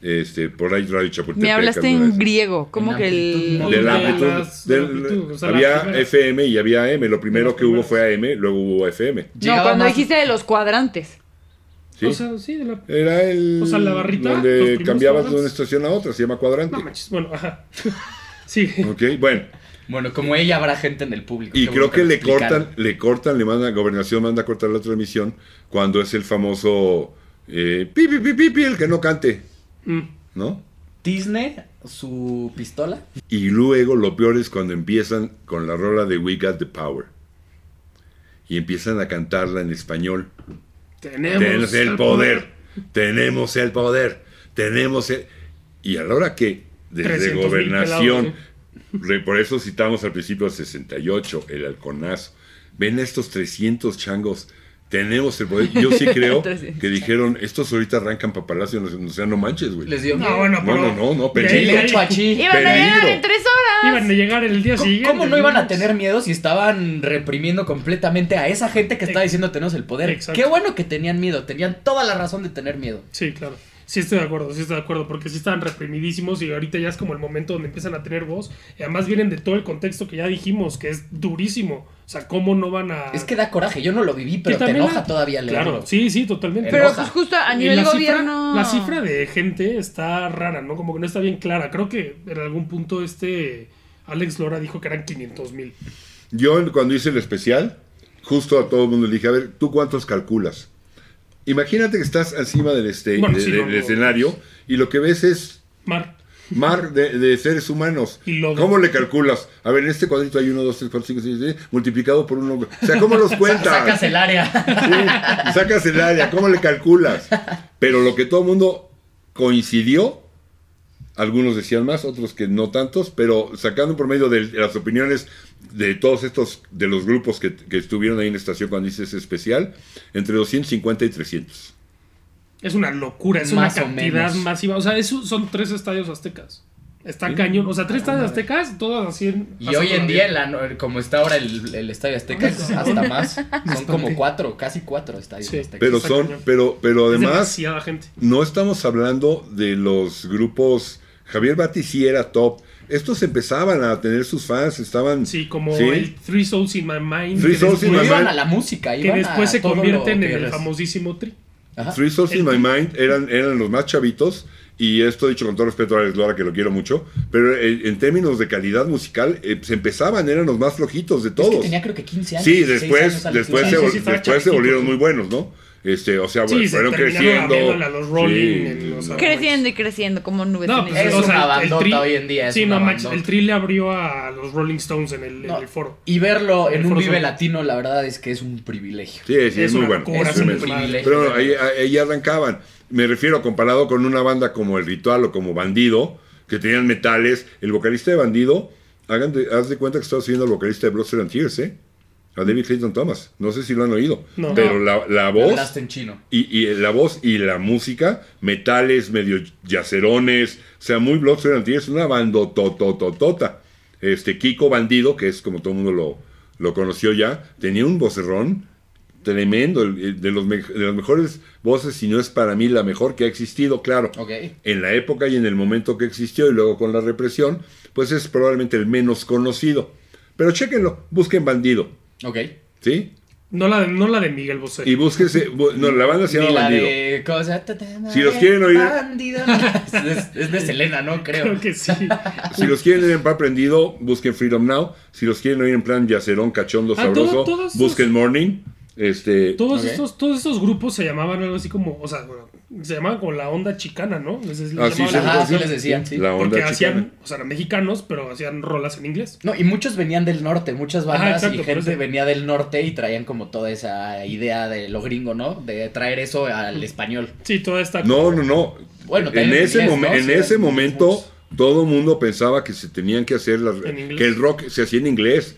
Este, por ahí Radio Chapultepec. Me hablaste en griego, como que el... de la De amplitud, las- de del- amplitud, o sea, había. FM y había AM. Lo primero que hubo fue AM, luego hubo FM. No, cuando más- dijiste de los cuadrantes. ¿sí? O sea, sí, de la. Era el. O sea, la barrita, Donde cambiabas de una cuadrantes. estación a otra, se llama cuadrante. No manches. Bueno, ajá. Sí. Ok, bueno. Bueno, como ella habrá gente en el público. Y creo que le cortan, le cortan, le manda, gobernación manda a cortar la transmisión cuando es el famoso eh, pi, pi, pi, pi, pi, el que no cante, Mm. ¿no? Disney, su pistola. Y luego lo peor es cuando empiezan con la rola de We Got the Power. Y empiezan a cantarla en español. Tenemos, Tenemos el al poder, tenemos el poder, tenemos el... Y a la hora que desde 300,000 gobernación, pelados, re- por eso citamos al principio 68, el halconazo, ven a estos 300 changos, tenemos el poder. Yo sí creo 300. que dijeron, estos ahorita arrancan para Palacio, no, o sea, no manches, güey. Les dio No, miedo. bueno, No, pero. no, no, peligro. Iban a llegar Peligro. en tres horas. Iban a llegar el día ¿Cómo, siguiente. cómo no iban a tener miedo si estaban reprimiendo completamente a esa gente que estaba diciendo tenemos el poder? Exacto. Qué bueno que tenían miedo, tenían toda la razón de tener miedo. Sí, claro. Sí estoy de acuerdo, sí estoy de acuerdo, porque sí estaban reprimidísimos y ahorita ya es como el momento donde empiezan a tener voz. Y además vienen de todo el contexto que ya dijimos, que es durísimo. O sea, ¿cómo no van a...? Es que da coraje, yo no lo viví, pero te también enoja la- todavía leerlo. Claro, sí, sí, totalmente. Pero enoja. pues justo a nivel la cifra- gobierno... la cifra de gente está rara, ¿no? Como que no está bien clara. Creo que en algún punto este Alex Lora dijo que eran 500 mil. Yo cuando hice el especial, justo a todo el mundo le dije, a ver, ¿tú cuántos calculas? Imagínate que estás encima del, este, Bueno, de- sí, del no, no. escenario y lo que ves es Mar. mar de, de seres humanos. Y lodo. ¿Cómo le calculas? A ver, en este cuadrito hay 1, 2, 3, 4, 5, 6, 7, multiplicado por 1. O sea, ¿cómo los cuentas? Sacas el área. Sí, sacas el área, ¿cómo le calculas? Pero lo que todo el mundo coincidió, algunos decían más, otros que no tantos, pero sacando por medio de las opiniones de todos estos, de los grupos que, que estuvieron ahí en la estación cuando hice ese especial, entre 250 y 300. Es una locura, es Más una o cantidad menos. masiva. O sea, eso son tres estadios aztecas. Está Sí. cañón. O sea, tres estadios aztecas, todas así. en- Y hoy en día, la como está ahora el, el Estadio Azteca, es hasta más. Son como cuatro, casi cuatro estadios Sí. aztecas. Pero son, pero, pero Es además, demasiada gente. no estamos hablando de los grupos. Javier Bati sí era top. Estos empezaban a tener sus fans, estaban. Sí, como Sí. el Three Souls in My Mind. Three que Souls in después- My iban Mind. a la música, Que iban después a se convierten en que el eres. famosísimo Tri. Ajá. Three Souls in El- My Mind eran, eran los más chavitos. Y esto dicho con todo respeto a Alex Lora, que lo quiero mucho. Pero eh, en términos de calidad musical, eh, se empezaban, eran los más flojitos de Es todos. que tenía creo que 15 años. Sí, 16 después, años después, se, Sí, después se volvieron muy buenos, ¿no? Este, o sea, Sí, bueno, se fueron creciendo. abriéndole a los Rolling Sí. en los Creciendo y creciendo como nubes. No, en pues, el Es o sea, una el bandota Tri- hoy en día, es sí, no. El Tri le abrió a los Rolling Stones en el, en el foro. Y verlo en El un Foro Vive. Latino, la verdad es que es un privilegio. Sí, sí, es, Es muy bueno. es un privilegio. Pero ahí, ahí arrancaban. Me refiero comparado con una banda como El Ritual o como Bandido, que tenían metales. El vocalista de Bandido, hagan de, haz de cuenta que estaba subiendo al vocalista de Sweat and Tears, ¿eh? A David Clayton Thomas. No sé si lo han oído. No. Pero la, la voz. Hablaste en chino. Y, y la voz y la música, metales, medio yacerones, o sea, muy Blood, Sweat and Tears, una bandotototota. Este, Kiko Bandido, que es como todo el mundo lo, lo conoció ya, tenía un vocerrón tremendo, de, los de las mejores voces, si no es para mí la mejor que ha existido, claro. Ok. En la época y en el momento que existió y luego con la represión, pues es probablemente el menos conocido. Pero chéquenlo, busquen Bandido, Ok. ¿sí? No la de, no la de Miguel Bosé. Y búsquense, bu- no, la banda se Ni llama la Bandido. de cosa, ta, ta, ta, Si los quieren oír- Bandido. es, es de Selena, ¿no? Creo. Creo que sí. Si los quieren oír en plan prendido, busquen Freedom Now. Si los quieren oír en plan yacerón, cachondo, Ah, sabroso, todos busquen Morning. Este, Todos, Ok. estos, todos estos grupos se llamaban algo así como, o sea, bueno, se llamaban con la onda chicana, ¿no? Les, les Ah, sí, la- así sí. les decían, sí. La onda porque chicana. hacían, o sea, eran mexicanos, pero hacían rolas en inglés. No, y muchos venían del norte, muchas Ajá, bandas exacto, y gente eso. venía del norte y traían como toda esa idea de lo gringo, ¿no? De traer eso al español. Sí, toda esta... No, no, no. Bueno, en ese, inglés, momen- ¿no? en Sí, ese momento, todo el mundo pensaba que se tenían que hacer las, que el rock se hacía en inglés.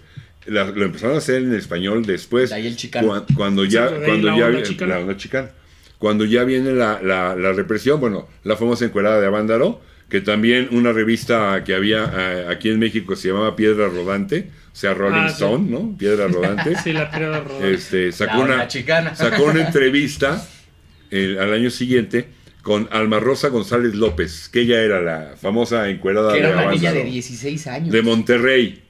La- lo empezaron a hacer en español después. De ahí el chicano. cuan- Cuando ya, ahí cuando la ya onda vi- chicana. la onda chicana. Cuando ya viene la, la- la represión, bueno, la famosa encuerada de Avándaro, que también una revista que había eh, aquí en México se llamaba Piedra Rodante, o sea, Rolling Ah, sí. Stone, ¿no? Piedra Rodante. Sí, la pirada roda. este, sacó, una, chicana. sacó una entrevista el- al año siguiente con Alma Rosa González López, que ella era la famosa encuerada Que de era una niña de Avándaro, 16 años. de Monterrey.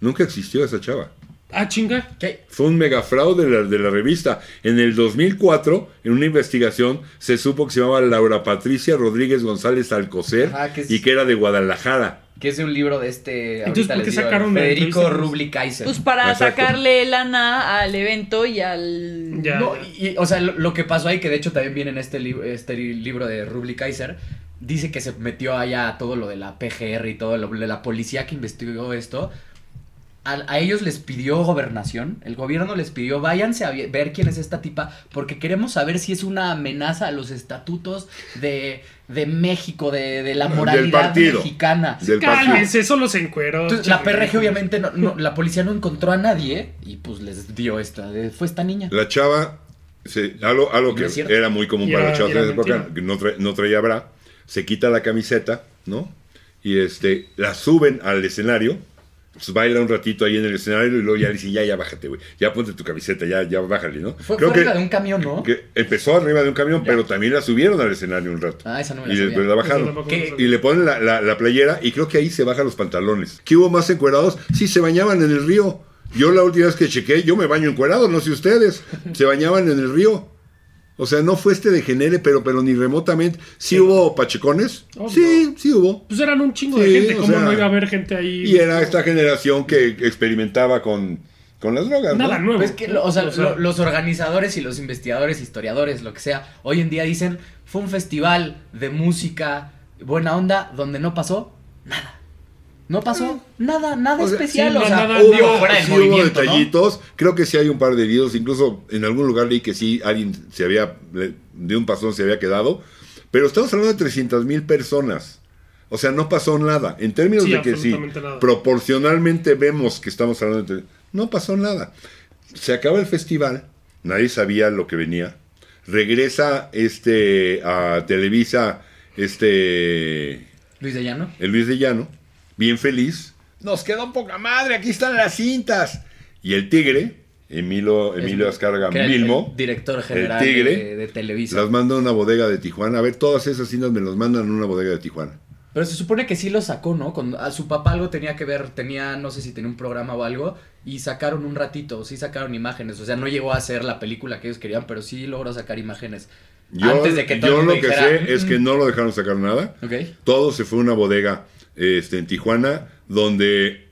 Nunca existió esa chava. Ah, chinga. ¿Qué? Fue un megafraude de la, de la revista. En el 2004, en una investigación, se supo que se llamaba Laura Patricia Rodríguez González Alcocer Ajá, que es- y que era de Guadalajara. Que es de un libro de este. Entonces, ahorita ¿por qué les digo, sacaron la Federico entrevista? Rubli Kaiser. Pues para Exacto. sacarle lana al evento y al... Ya. No, y, y, o sea, lo, lo que pasó ahí, que de hecho también viene en este, li- este li- libro de Rubli Kaiser, dice que se metió allá todo lo de la PGR y todo lo de la policía que investigó esto. A, a ellos les pidió gobernación, el gobierno les pidió, váyanse a ver quién es esta tipa, porque queremos saber si es una amenaza a los estatutos de, de México, de, de la Del moralidad partido. mexicana. Del. Cálmense, solo se encueró. Entonces, la PRG obviamente, no, no- la policía no encontró a nadie y pues les dio esta, fue esta niña. La chava, se- algo, algo que era muy común para chavas y de época, no, tra- no traía bra, se quita la camiseta, ¿no? Y este, la suben al escenario, pues baila un ratito ahí en el escenario y luego ya le dicen, ya, ya bájate, güey, ya ponte tu camiseta, ya, ya bájale, ¿no? Fue, Creo fue que, arriba de un camión, ¿no? que empezó arriba de un camión, pero también la subieron al escenario un rato. Ah, esa no me la y después la bajaron. Y le ponen la, la- la playera y creo que ahí se bajan los pantalones. ¿Qué hubo más encuerados? Sí, se bañaban en el río. Yo la última vez que chequé, yo me baño encuerado, no sé ustedes. Se bañaban en el río. O sea, no fue este degenere, pero, pero ni remotamente. ¿Sí, hubo pachecones? Obvio. Sí, sí hubo. Pues eran un chingo Sí, de gente. o ¿Cómo sea, no iba a haber gente ahí? Y era esta generación que experimentaba con, con las drogas. ¿no? Nada nuevo. Pues que, lo- o sea, lo- los organizadores y los investigadores, historiadores, lo que sea, hoy en día dicen, fue un festival de música buena onda, donde no pasó nada. No pasó nada, nada O sea, especial. sí, o no, sea, nada, Hubo, digo, fuera sí hubo movimiento, ¿no? detallitos, creo que sí hay un par de heridos, incluso en algún lugar leí que sí alguien se había, de un pasón se había quedado, pero estamos hablando de 300 mil personas. O sea, no pasó nada. En términos Sí, de que sí, nada. proporcionalmente vemos que estamos hablando de... No pasó nada. Se acaba el festival, nadie sabía lo que venía. Regresa este a Televisa, este Luis de Llano. el Luis de Llano, bien feliz. Nos quedó poca madre, aquí están las cintas. Y el tigre, Emilio, Emilio el- Milmo, el director general el tigre, de, de Televisa. las manda a una bodega de Tijuana. A ver, todas esas cintas me las mandan a una bodega de Tijuana. Pero se supone que sí lo sacó, ¿no? Con, a su papá algo tenía que ver, tenía, no sé si tenía un programa o algo, y sacaron un ratito, sí sacaron imágenes. O sea, no llegó a ser la película que ellos querían, pero sí logró sacar imágenes. Yo, antes de que todo yo lo que dijera, sé es que "Mm". no lo dejaron sacar nada. Ok. Todo se fue a una bodega este, en Tijuana donde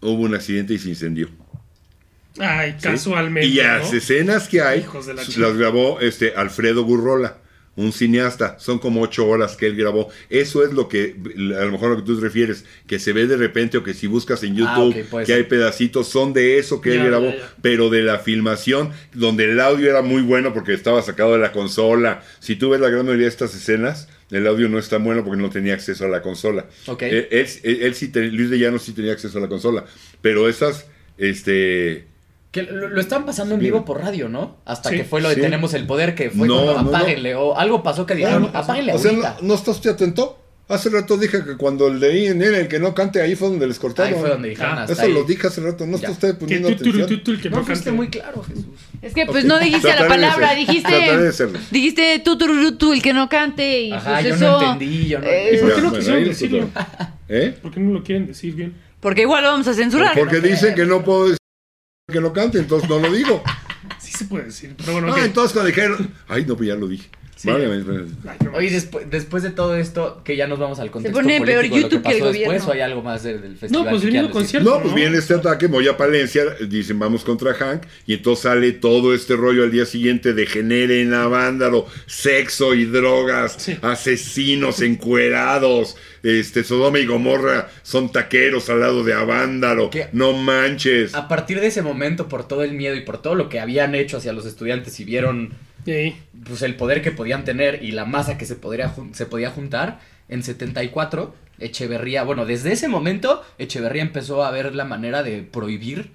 hubo un accidente y se incendió. Ay, ¿sí? casualmente. Y las ¿no? escenas que hay Hijos de la las grabó este Alfredo Gurrola, un cineasta. Son como ocho horas que él grabó. Eso es lo que, a lo mejor lo que tú te refieres, que se ve de repente o que si buscas en Ah, YouTube que hay pedacitos, son de eso que él grabó, ya, ya. pero de la filmación, donde el audio era muy bueno porque estaba sacado de la consola. Si tú ves la gran mayoría de estas escenas, el audio no es tan bueno porque no tenía acceso a la consola. Ok. Él, él- él- él sí, Luis de Llano sí tenía acceso a la consola, pero esas, este... Que lo, lo estaban pasando en vivo por radio, ¿no? Hasta Sí. que fue lo de Sí. Tenemos el Poder, que fue No, no. apáguenle. O algo pasó que dijeron, apáguenle o sea, ahorita. ¿no, ¿no estás usted atento? Hace rato dije que cuando leí en él el que no cante ahí fue donde les cortaron. Ahí fue donde dijeron Ah, hasta Eso ahí. lo dije hace rato, no está usted Que poniendo atención. tú, tú, el que No no fuiste muy claro, Jesús. Es que pues no dijiste la palabra, ser- trataré de dijiste dijiste tú, tú, tú, el que no cante y Ajá, pues yo eso no entendí, yo no eh, ¿Y por qué no quisieron decirlo? ¿Eh? ¿Por qué no lo quieren decir bien? porque igual lo vamos a censurar. Porque no dicen que no puedo decir que no cante, entonces no lo digo. Sí se puede decir, pero bueno, Ah, ok. entonces cuando dijeron... Ay, no, pues ya lo dije. Sí. Vale, no Oye, después, después de todo esto, que ya nos vamos al contexto pone político peor de lo YouTube que el después, o hay algo más de- del festival No, pues que viniendo quieran decir? concierto. No, pues viene este ataque, Moya Palencia, dicen vamos contra Hank, y entonces sale todo este rollo al día siguiente de generen a vándalo, sexo y drogas, Sí. asesinos encuerados, este Sodoma y Gomorra son taqueros al lado de Avándaro, ¿Qué? no manches. A partir de ese momento, por todo el miedo y por todo lo que habían hecho hacia los estudiantes y vieron Pues, el poder que podían tener y la masa que se, podría, se podía juntar, en 74, Echeverría, bueno, desde ese momento, Echeverría empezó a ver la manera de prohibir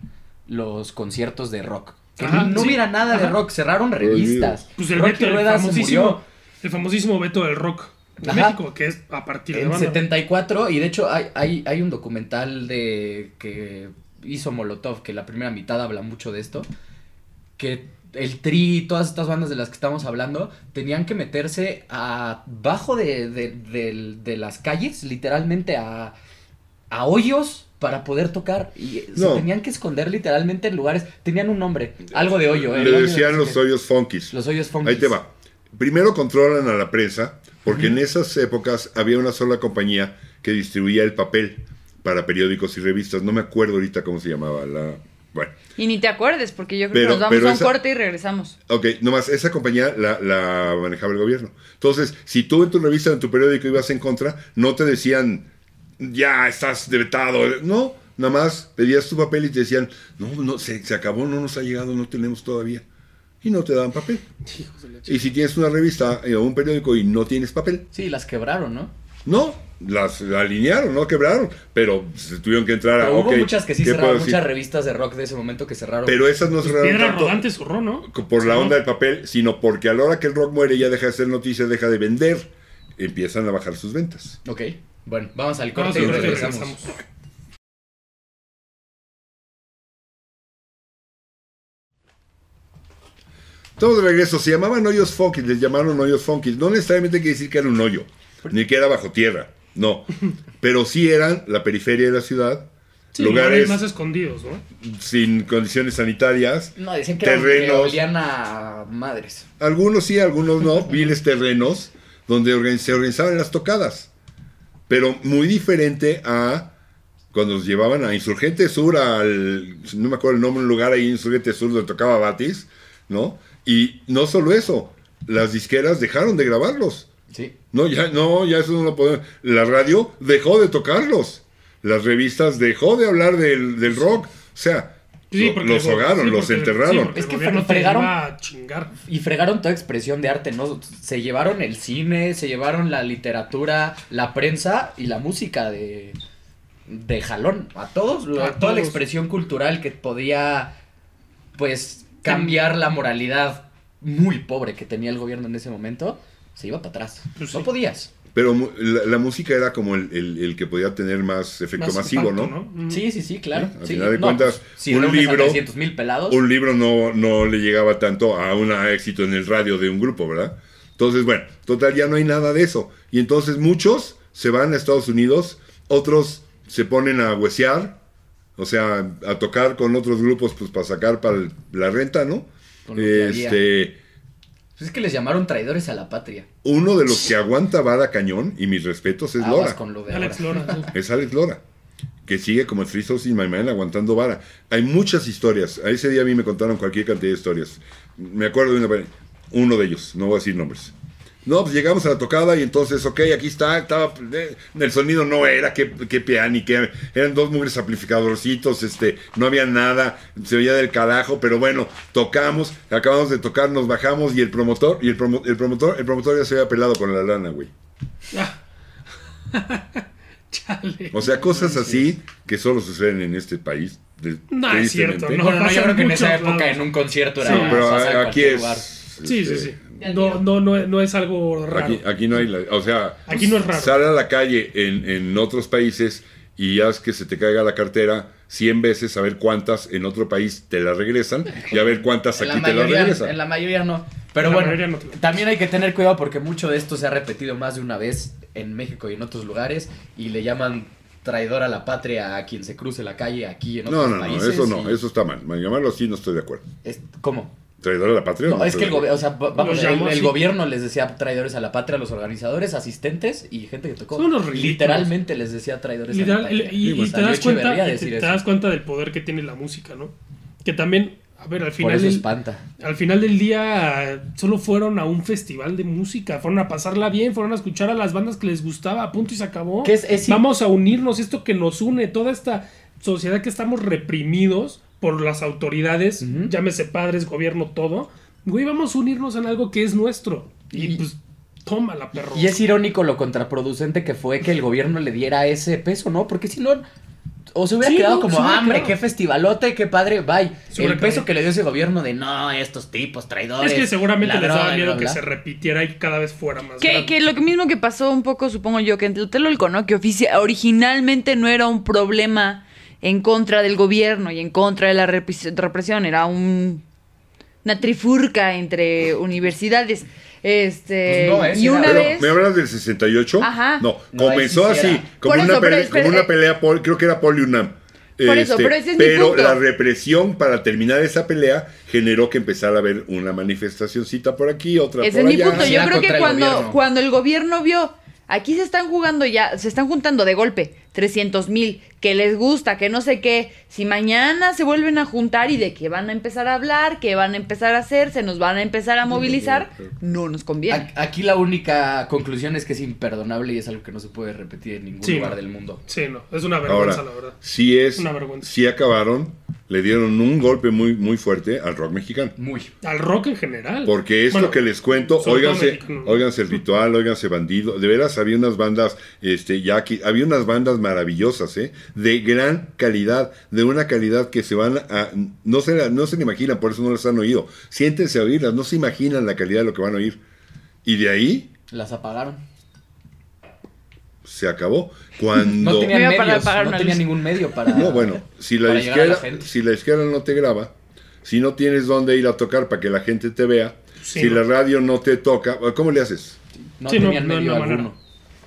los conciertos de rock. Que Ajá, no sí. hubiera nada de rock, cerraron revistas. Pues el Rocky el famosísimo, murió el famosísimo veto del rock de Ajá. México, que es a partir de en banda. 74 y de hecho hay, hay, hay un documental de que hizo Molotov, que la primera mitad habla mucho de esto, que el Tri todas estas bandas de las que estamos hablando tenían que meterse abajo de, de, de- de las calles, literalmente a, a hoyos para poder tocar y se tenían que esconder literalmente en lugares, tenían un nombre, algo de hoyo. Le de decían los hoyos funkis. Los hoyos funkis. Ahí te va. Primero controlan a la prensa, porque en esas épocas había una sola compañía que distribuía el papel para periódicos y revistas. No me acuerdo ahorita cómo se llamaba la... Bueno, Y ni te acuerdes, porque yo creo Pero- que nos vamos a un esa- corte y regresamos. ok, nomás esa compañía la, la manejaba el gobierno. Entonces, si tú en tu revista, en tu periódico ibas en contra, no te decían, ya estás vetado. No, nada más pedías tu papel y te decían, no, no, se, se acabó, no nos ha llegado, no tenemos todavía. Y no te daban papel. Y si tienes una revista eh, o un periódico y no tienes papel, Sí, las quebraron, ¿no? no, las alinearon, no quebraron, pero se tuvieron que entrar a. Pero hubo muchas que sí ¿qué cerraron, decir? muchas revistas de rock de ese momento que cerraron. Pero esas no Pues cerraron piedra tanto rodante zurró, ¿no? por la onda ¿no? del papel, sino porque a la hora que el rock muere ya deja de ser noticia, deja de vender, empiezan a bajar sus ventas. Ok, bueno, vamos al Vamos corte a y regresamos. regresamos. Estamos de regreso, se llamaban hoyos funky, les llamaron hoyos funky. No necesariamente quiere decir que era un hoyo, ni que era bajo tierra, no. Pero sí eran la periferia de la ciudad, Sí, lugares más escondidos, ¿no? sin condiciones sanitarias, No, decían que, eran, Terrenos. olían a madres. Algunos sí, algunos no, viles terrenos donde se organizaban las tocadas. Pero muy diferente a cuando nos llevaban a Insurgente Sur, al, no me acuerdo el nombre, un lugar ahí, Insurgente Sur, donde tocaba Batis, ¿no? Y no solo eso, las disqueras dejaron de grabarlos. Sí. No, ya, no, ya eso no lo podemos. La radio dejó de tocarlos. Las revistas dejó de hablar del, del rock. O sea, Sí, lo- porque- los ahogaron, sí, los enterraron. sí, Es que fregaron- iba a chingar. Y fregaron toda expresión de arte, ¿no? Se llevaron el cine, se llevaron la literatura, la prensa y la música de, de jalón. A todos, A toda todos. la expresión cultural que podía, pues, cambiar la moralidad muy pobre que tenía el gobierno en ese momento, se iba para atrás. Pues no sí. podías. Pero la, la música era como el, el- el que podía tener más efecto Más masivo, impacto, ¿no? Mm. Sí, sí, sí, claro. Al Sí, final de no, cuentas, pues, si un libro- 300 mil pelados. Un libro no, no le llegaba tanto a un éxito en el radio de un grupo, ¿verdad? Entonces, bueno, total, ya no hay nada de eso. Y entonces muchos se van a Estados Unidos, otros se ponen a huesear, o sea, a tocar con otros grupos, pues para sacar para el- la renta, ¿no? Con lo que había. Este, Pues es que les llamaron traidores a la patria. uno de los que aguanta vara cañón, y mis respetos, es Aguas Lora. con lo de Alex. Lora. sí. Es Alex Lora, que sigue como Three Souls in My Mind aguantando vara. Hay muchas historias. A ese día a mí me contaron cualquier cantidad de historias. Me acuerdo de una, uno de ellos, no voy a decir nombres. No, pues llegamos a la tocada y entonces, ok, aquí está, estaba, eh, el sonido no era, qué, qué piano, y qué, eran dos mugres amplificadorcitos, este, no había nada, se veía del carajo, pero bueno, tocamos, acabamos de tocar, nos bajamos y el promotor, y el, promo- el promotor, el promotor ya se había pelado con la lana, güey. Chale. O sea, cosas así que solo suceden en este país. de- No, es cierto, No, no, yo creo que en esa época lados. en un concierto era. Sí, pero aquí es. lugar. Sí, sí, este, sí. No, no, no, no es algo raro. Aquí, aquí no hay. la- o sea, Aquí no es raro. sale a la calle en, en otros países y haz que se te caiga la cartera 100 veces a ver cuántas en otro país te la regresan y a ver cuántas aquí te la regresan. en la mayoría no. Pero En la bueno, no también hay que tener cuidado porque mucho de esto se ha repetido más de una vez en México y en otros lugares y le llaman traidor a la patria a quien se cruce la calle aquí en otros No, no, no, países. eso no, y eso está mal. Llamarlo así no estoy de acuerdo. es- ¿Cómo? ¿Traidor a la patria? No, es estoy que el o sea, va- vamos, el, gobierno les decía traidores a la patria a los organizadores, asistentes y gente que tocó. Son. Literalmente les decía traidores a la Literal, patria. y, y- pues y te das cuenta, te, te eso. das cuenta del poder que tiene la música, ¿no? Que también, a ver, al Por final, eso del, espanta. al final del día solo fueron a un festival de música, fueron a pasarla bien, fueron a escuchar a las bandas que les gustaba, punto y se acabó. Es- es- Vamos a unirnos, esto que nos une, toda esta sociedad que estamos reprimidos por las autoridades, llámese padres, gobierno, todo. Güey, vamos a unirnos en algo que es nuestro. Y, Y- pues, tómala, perro. Y es irónico lo contraproducente que fue que el gobierno le diera ese peso, ¿no? Porque si no, o se hubiera Sí, quedado no, como, se hubiera "Ah, hombre, quedado". qué festivalote, qué padre, bye. Hubiera El peso que le dio ese gobierno de, no, estos tipos traidores. Es que seguramente la les daba miedo bla, que bla". se repitiera y cada vez fuera más Que, grande. que lo mismo que pasó un poco, supongo yo, que en Tlatelolco, ¿no? Que originalmente no era un problema en contra del gobierno y en contra de la repres- represión, era un, una trifurca entre universidades. Este, Pues no, ese y una Pero, vez... ¿Me hablas del 68? Ajá. No, comenzó así, como, una, pelea, espera, como una eh. pelea, creo que era Poliunam. Por eso, pero ese es mi pero punto. la represión para terminar esa pelea generó que empezara a haber una manifestacioncita por aquí, otra Ese por es mi allá. punto. Yo creo que el cuando el gobierno vio, aquí se están jugando ya, se están juntando de golpe 300 mil, que les gusta, que no sé qué, si mañana se vuelven a juntar y de qué van a empezar a hablar, qué van a empezar a hacer, se nos van a empezar a movilizar, no nos conviene. Aquí la única conclusión es que es imperdonable y es algo que no se puede repetir en ningún Sí, lugar no. del mundo. Sí, no, es una vergüenza, Ahora, la verdad. sí es, Una vergüenza. sí acabaron, le dieron un golpe muy, muy fuerte al rock mexicano. Muy. Al rock en general. Porque esto Bueno, que les cuento, óiganse, óiganse el ritual, óiganse bandido. De veras había unas bandas, este, ya aquí, había unas bandas maravillosas, ¿eh? De gran calidad, de una calidad que se van a, no se, no se la imaginan, por eso no las han oído. Siéntense a oírlas, no se imaginan la calidad de lo que van a oír. Y de ahí Las apagaron. Se acabó. Cuando No tenían para apagar no tenían ningún medio para. No, bueno, si la, izquierda, si la izquierda no te graba, si no tienes dónde ir a tocar para que la gente te vea, Sí, si no. la radio no te toca, ¿cómo le haces? No Sí, no, tenían no, medio alguno.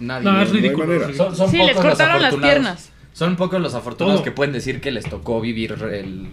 Nadie. No, es ridículo. Son, son Sí, les pocos los cortaron las afortunados. piernas. Son pocos los afortunados Todo. que pueden decir que les tocó vivir el,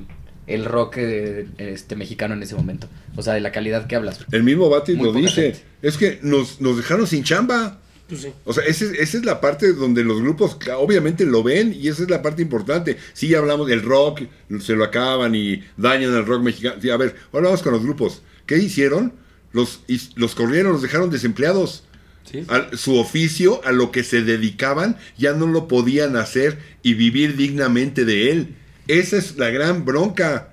el rock eh, este mexicano en ese momento. O sea, de la calidad que hablas. El mismo Batis lo dice. gente. Es que nos, nos dejaron sin chamba. Pues sí. O sea, ese- esa es la parte donde los grupos obviamente lo ven y esa es la parte importante. Sí, ya hablamos del rock, se lo acaban y dañan al rock mexicano. Sí, a ver, ahora vamos con los grupos. ¿Qué hicieron? Los, los corrieron, los dejaron desempleados. Sí. a su oficio, a lo que se dedicaban, ya no lo podían hacer y vivir dignamente de él. Esa es la gran bronca.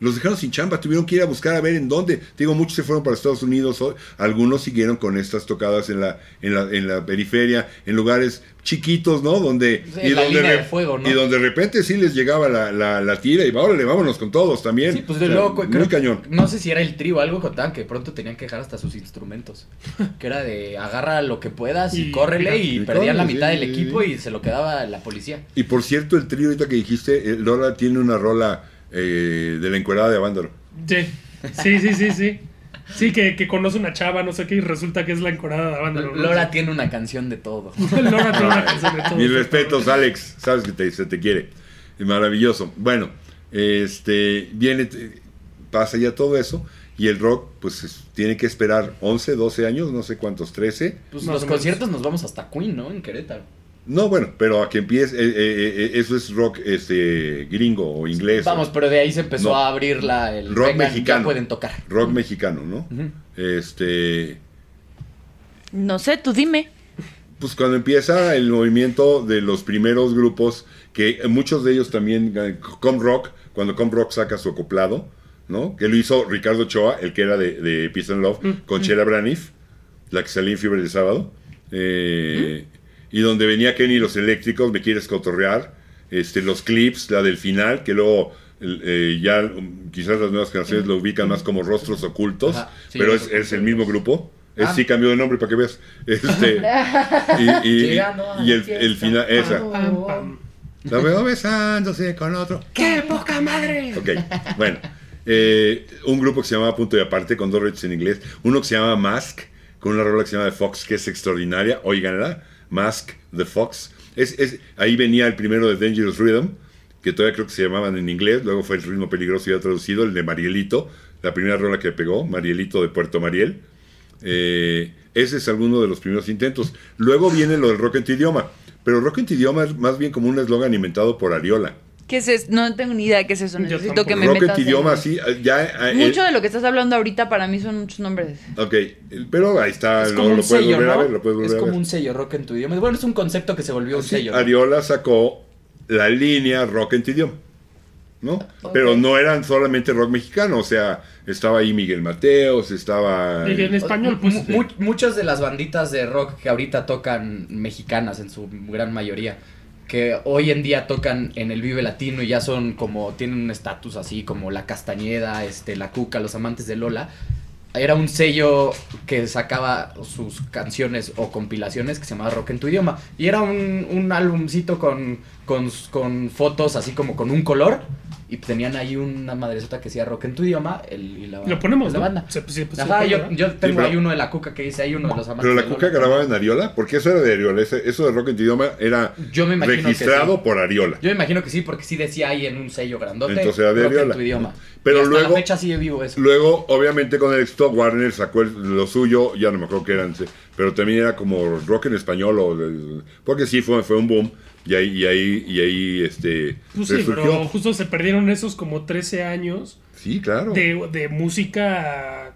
Los dejaron sin chamba, tuvieron que ir a buscar a ver en dónde. Te digo, muchos se fueron para Estados Unidos, algunos siguieron con estas tocadas en la, en la, en la periferia, en lugares chiquitos, ¿no? Donde, Sí, la donde línea de- fuego, ¿no? y donde de repente sí les llegaba la, la, la tira y órale, vámonos con todos también. Sí, pues de O sea, luego muy creo- cañón. No sé si era el trío o algo contaban que pronto tenían que dejar hasta sus instrumentos. Que era de agarra lo que puedas y, Y- córrele y, y perdían la mitad sí, del equipo y se lo quedaba la policía. Y por cierto, el trío ahorita que dijiste, eh, Lola tiene una rola eh, de la encuerada de Avándaro. Sí, sí, sí, sí. Sí, sí que, que conoce una chava, no sé qué, y resulta que es la encorada de banda. ¿no? Lora tiene una canción de todo. Lora tiene una canción de todo. Mis respetos, Alex. Sabes que te- se te quiere. Es maravilloso. Bueno, este viene, t- pasa ya todo eso. Y el rock, pues es- tiene que esperar 11, 12 años, no sé cuántos, 13. Pues los conciertos nos vamos hasta Queen, ¿no? En Querétaro. No, bueno, pero a que empiece, eh, eh, eh, eso es rock este, gringo o inglés. Vamos, o pero de ahí se empezó No. a abrir la, el Rock mexicano. ya pueden tocar. rock mexicano, ¿no? Este. No sé, tú dime. Pues cuando empieza el movimiento de los primeros grupos, que muchos de ellos también, Com Rock, cuando Com Rock saca su acoplado, ¿no? Que lo hizo Ricardo Choa, el que era de, de Peace and Love, con Chela Braniff, la que salía en Fiebre del Sábado, eh, y donde venía Kenny los Eléctricos, Me Quieres Cotorrear, este, los clips, la del final, que luego eh, ya um, quizás las nuevas canciones lo ubican más como Rostros Ocultos, Ajá, sí, pero es, es el mismo grupo. Es, Ah. sí cambió de nombre para que veas. Este, y, y- y el, el final, esa. La veo besándose con otro. ¡Qué poca madre! Ok, bueno. eh, un grupo que se llamaba Punto y Aparte, con dos retos en inglés. Uno que se llama Mask, con una rola que se llama The Fox, que es extraordinaria. Óiganla. Mask, The Fox. Es, es, ahí venía el primero de Dangerous Rhythm, que todavía creo que se llamaban en inglés. Luego fue el ritmo peligroso ya traducido, el de Marielito. La primera rola que pegó, Marielito de Puerto Mariel. Eh, ese es alguno de los primeros intentos. Luego viene lo del rock en tu idioma. Pero rock en tu idioma es más bien como un eslogan inventado por Ariola. ¿Qué es eso? No tengo ni idea de qué es eso. Yo Necesito que me rock en metas tu en- idioma, sí, ya. eh, Mucho eh, de lo que estás hablando ahorita para mí son muchos nombres. Ok, pero ahí está, Es como lo un puedes sello, volver a ¿no? ver, lo puedes Es volver a como ver. un sello rock en tu idioma. Bueno, es un concepto que se volvió un Sí, sello. ¿no? Ariola sacó la línea rock en tu idioma, ¿no? Pero no eran solamente rock mexicano, o sea, estaba ahí Miguel Mateos, estaba... Y en español, pues. Mu- mu- muchas de las banditas de rock que ahorita tocan mexicanas en su gran mayoría, que hoy en día tocan en el Vive Latino y ya son como, tienen un estatus así como La Castañeda, este, La Cuca, Los Amantes de Lola. Era un sello que sacaba sus canciones o compilaciones que se llamaba Rock en tu idioma. Y era un, un álbumcito con, con, con fotos así como con un color. Y tenían ahí una madresota que decía Rock en tu idioma. El, y la, Lo ponemos, la ¿no? banda. Se- se- se Ajá, pone, yo, tengo pero- ahí uno de la cuca que dice ahí uno de los amantes Pero la Cuca grababa en Ariola, porque eso era de Ariola, ese- eso de rock en tu idioma era Yo me imagino que registrado sí. por Ariola. Yo me imagino que sí, porque sí decía ahí en un sello grandote. Entonces era de rock en Ariola. tu idioma. Pero Y hasta luego- la fecha sigue vivo eso. Luego, obviamente, con el éxito, Warner sacó el- lo suyo, ya no me acuerdo qué eran, pero también era como rock en español, o, porque sí fue, fue un boom, y ahí, y ahí, y ahí este, Pues sí, pero justo se perdieron esos como 13 años Sí, claro. de, de música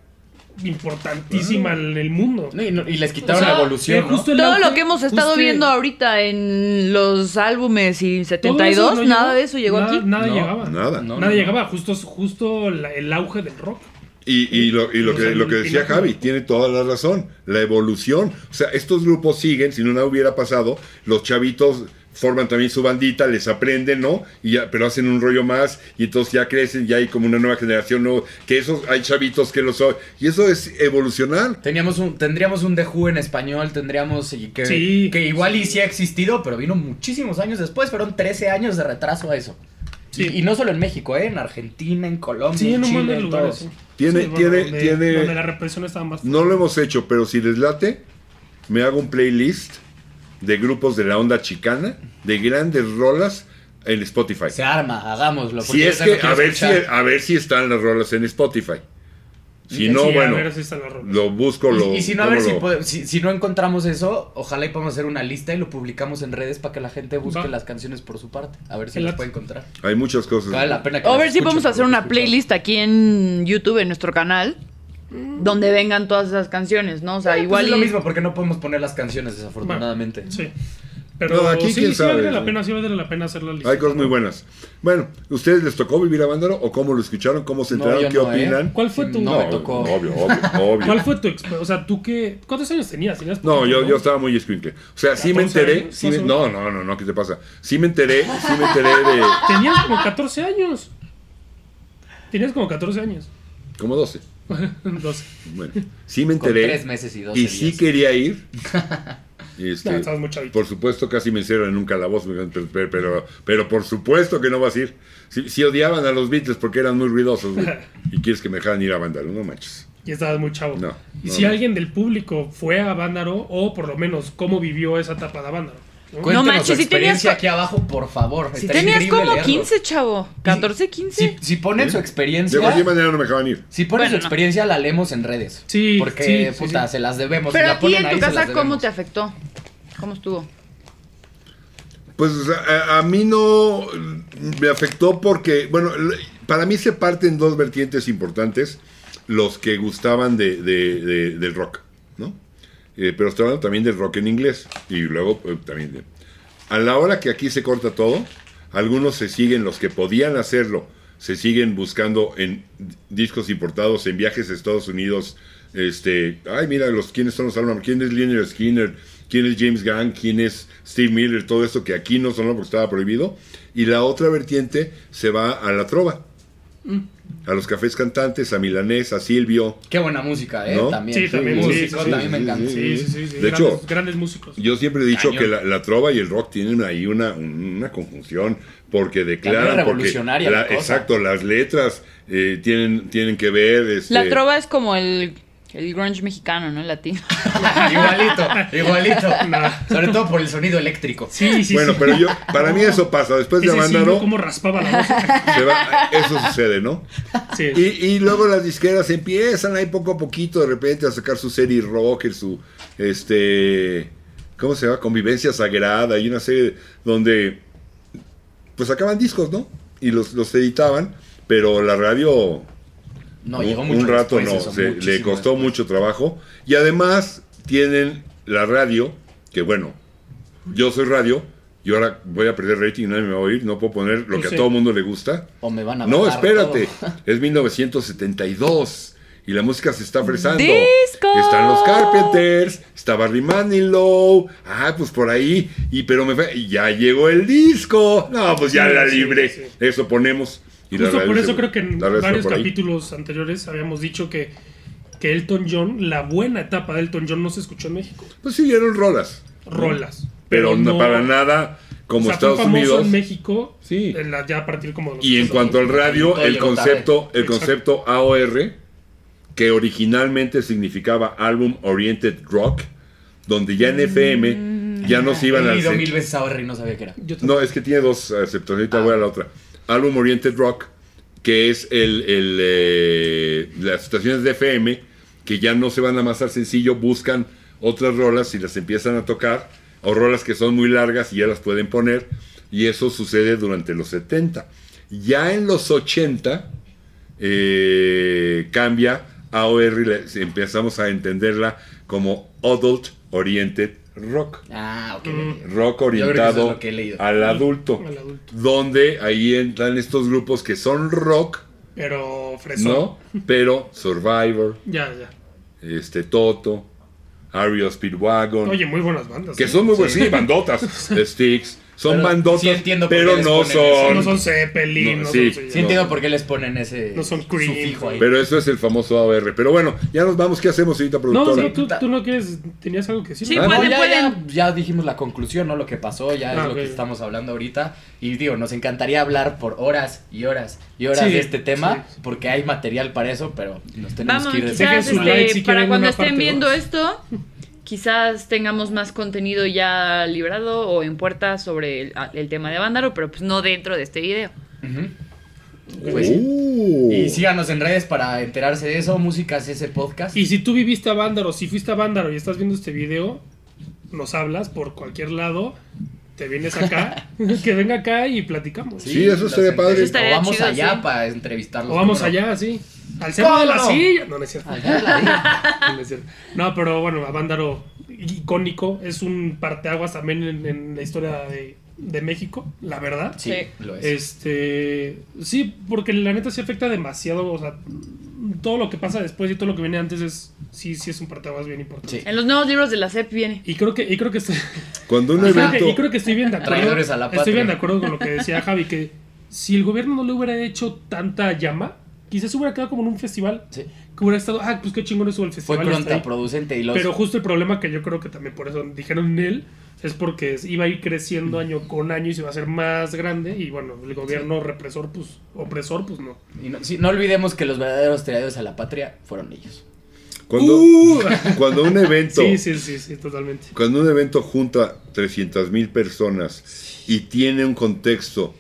importantísima en el mundo. No, y, no- y les quitaron O sea, la evolución, eh, ¿no? justo el Todo auge, lo que hemos estado viendo ahorita en los álbumes y todo eso 72, no nada llegó. de eso llegó Nada- aquí. Nada No, llegaba. Nada. No, nada no, llegaba, justo, justo la- el auge del rock. Y, y lo, y lo O que, lo que decía. Javi, tiene toda la razón, la evolución. O sea, estos grupos siguen, si no nada hubiera pasado, los chavitos forman también su bandita, les aprenden, ¿no? Y ya, pero hacen un rollo más y entonces ya crecen, ya hay como una nueva generación, ¿no? Que esos, hay chavitos que lo son. Y eso es evolucionar. Teníamos un, tendríamos un Who en español, tendríamos y que, Sí. que igual y sí ha existido, pero vino muchísimos años después, fueron 13 años de retraso a eso. Sí. Y, y no solo en México, ¿eh? en Argentina, en Colombia, Sí, en en un Chile, montón de en lugares. todos. Tiene- Sí, bueno, tiene- donde, tiene- donde la represión estaba más No lo hemos hecho, pero si les late, me hago un playlist de grupos de la onda chicana, de grandes rolas en Spotify. Se arma, hagámoslo. Si es que, a ver si, a ver si están las rolas en Spotify. Si no, bueno, si lo busco, lo... y, si no, a ver si, lo- pode- si, si no encontramos eso, ojalá y podamos hacer una lista y lo publicamos en redes para que la gente busque Va. las canciones por su parte. A ver si las puede encontrar. Hay muchas cosas. Vale la pena que A ver si a hacer una playlist aquí en YouTube, en nuestro canal. Donde vengan todas esas canciones, ¿no? O sea, Pues igual es lo mismo porque no podemos poner las canciones desafortunadamente. Sí. Pero No, aquí sí, quién sí sabe, valdría la ¿no? pena, sí valdría la pena hacer la lista. Hay cosas muy buenas. Bueno, ¿ustedes les tocó vivir a Vándaro o cómo lo escucharon? ¿Cómo se enteraron? ¿Qué no, ¿eh? opinan? ¿Cuál fue tu No, me tocó. Obvio, obvio, obvio. ¿Cuál fue tu O sea, tú qué ¿Cuántos años tenías? ¿Tenías No, yo, yo estaba muy escuincle. O sea, sí me 14 enteré. años, sí me- no, no, no, no, ¿qué te pasa? Sí me enteré, sí me enteré de Tenías como 14 años. Tenías como 14 años. como 12. 12. Bueno, sí me Con enteré. tres meses y doce Y sí días. quería ir. Este, No, estabas muy chavito. por supuesto, casi me encierran en un calabozo, pero, pero, pero, por supuesto que no vas a ir. Si, si odiaban a los Beatles porque eran muy ruidosos, güey, y quieres que me dejaran ir a Vándaro, no manches. Y estabas muy chavo. No, y no, si no. alguien del público fue a Vándaro, o por lo menos cómo vivió esa etapa de Vándaro. ¿no? Manches, su si tenías aquí abajo, por favor. Si tenías como leerlo. 15, chavo. 14, 15. Si, si ponen su experiencia, De cualquier manera no me dejaban ir. si ponen Bueno, su no. experiencia, la leemos en redes. Sí, Porque, sí, puta, sí. se las debemos. Pero si a ti en tu casa, ¿cómo te afectó? ¿Cómo estuvo? Pues o sea, a, a mí no me afectó porque, bueno, para mí se parten dos vertientes importantes, los que gustaban de, de- de- del rock. Eh, pero estoy hablando también del rock en inglés. Y luego eh, también de... A la hora que aquí se corta todo, algunos se siguen, los que podían hacerlo, se siguen buscando en discos importados, en viajes a Estados Unidos, este, ay mira, los quiénes son los álbumes, quién es Leonard Skinner, quién es James Gunn, quién es Steve Miller, todo esto que aquí no sonó porque estaba prohibido. Y la otra vertiente se va a la trova, a los cafés cantantes, a Milanés, a Silvio. Qué buena música, ¿eh? ¿No? También. Sí, también, Músico, sí, sí, sí, también me encanta. Sí, sí, sí. sí. De grandes, hecho, grandes músicos. Yo siempre he dicho Cañón. que la, la trova y el rock tienen ahí una, una conjunción porque declaran porque revolucionaria la cosa. exacto las letras eh, tienen tienen que ver este, La trova es como el, el grunge mexicano, ¿no? El latino. igualito, igualito. Nah. Sobre todo por el sonido eléctrico. Sí, sí, bueno sí. pero yo para mí eso pasa después de Avándaro cómo raspaba la voz. se va- eso sucede no Sí. y, y luego las disqueras empiezan ahí poco a poquito de repente a sacar su serie rock su este cómo se llama convivencia sagrada y una serie donde pues sacaban discos no y los los editaban pero la radio No, un, llegó mucho un rato no, eso, se- le costó después. mucho trabajo. Y además tienen la radio, que bueno, yo soy radio y ahora voy a perder rating, nadie me va a oír, no puedo poner lo que sí. a todo mundo le gusta. O me van a No, espérate, todo. es 1972 y la música se está fresando. ¡Disco! Están los Carpenters, está Barry Manilow, ah, pues por ahí, y pero me ya llegó el disco. No, pues ya la sí, libre. sí. Eso ponemos. Y Justo por se- eso creo que en varios capítulos anteriores habíamos dicho que, que Elton John, la buena etapa de Elton John no se escuchó en México. Pues sí dieron rolas. Rolas. pero, no, para nada como o sea, Estados fue famoso Unidos. en México Sí. en la- ya a partir como de los Y en 80s, cuanto al radio, el concepto, el Exacto. concepto AOR, que originalmente significaba Album Oriented Rock, donde ya en FM ya no se iban He a leído hacer- mil veces a y no sabía qué era. No, es que tiene dos aceptaciones, ahorita voy a la otra. Album Oriented Rock, que es el, eh, las estaciones de FM, que ya no se van a amasar sencillo, buscan otras rolas y las empiezan a tocar, o rolas que son muy largas y ya las pueden poner, y eso sucede durante los 70. Ya en los 80 eh, cambia AOR, y le- empezamos a entenderla como Adult Oriented Rock Ah, ok. Mm. rock orientado es leído. al adulto, Al adulto. donde ahí entran estos grupos que son rock, Pero fresón. ¿no? Pero Survivor, Ya, ya. este Toto, Ario Speedwagon, Oye, muy buenas bandas. que ¿eh? son muy buenos, sí, bandotas, Sticks, son Pero bandotas, sí entiendo por pero qué no ponen eso. son, No son Zeppelin, No, no, sí. son... Sí entiendo por qué les ponen ese No son Cream, sufijo ahí. pero eso es el famoso AOR. Pero bueno, ya nos vamos, ¿qué hacemos, señorita No, productora? no, tú, tú no quieres... Tenías algo que decir. Sí, ¿no? Ah, No, pueden, ya, pueden. ya, ya dijimos la conclusión, ¿no? Lo que pasó, ya Ah, es lo ok. que estamos hablando ahorita. Y digo, nos encantaría hablar por horas y horas y horas Sí, de este tema, sí. porque hay material para eso, pero nos tenemos Vamos, que ir quizás este, para cuando estén viendo esto, quizás tengamos más contenido ya librado o en puerta sobre el, el tema de Vándaro, pero pues no dentro de este video. Pues. Uh. Y síganos en redes para enterarse de eso, Músicas ese podcast. Y si tú viviste a Vándaro, si fuiste a Vándaro y estás viendo este video, nos hablas por cualquier lado, te vienes acá, que venga acá y platicamos. Sí, eso los estaría padre. Eso O vamos chido, allá sí. para entrevistarlos. O vamos allá, sí. Al cerro ¿Cómo de la no? silla. No, no es cierto. Al cerro de la silla. No, es cierto. No, pero bueno, Avándaro icónico. Es un parteaguas también en, en la historia de, de México, la verdad. Sí, Sí. lo es. Este, sí, porque la neta sí afecta demasiado, o sea, todo lo que pasa después y todo lo que viene antes es, sí, sí es un parteaguas bien importante. Sí. En los nuevos libros de la SEP viene. Y creo que, y creo que estoy, Cuando un que- evento. y creo que estoy bien de acuerdo. A la estoy bien de acuerdo con lo que decía Javi, que si el gobierno no le hubiera hecho tanta llama, quizás se hubiera quedado como en un festival, Sí. que hubiera estado, ah, pues qué chingón estuvo el Fue festival. ahí". contraproducente y los... Pero justo el problema que yo creo que también por eso dijeron en él es porque iba a ir creciendo año con año y se iba a hacer más grande y bueno, el gobierno represor, pues, opresor, pues no. y no, sí, no olvidemos que los verdaderos traidores a la patria fueron ellos. Cuando, cuando un evento. Sí, sí, sí, sí, totalmente. Cuando un evento junta 300 mil personas y tiene un contexto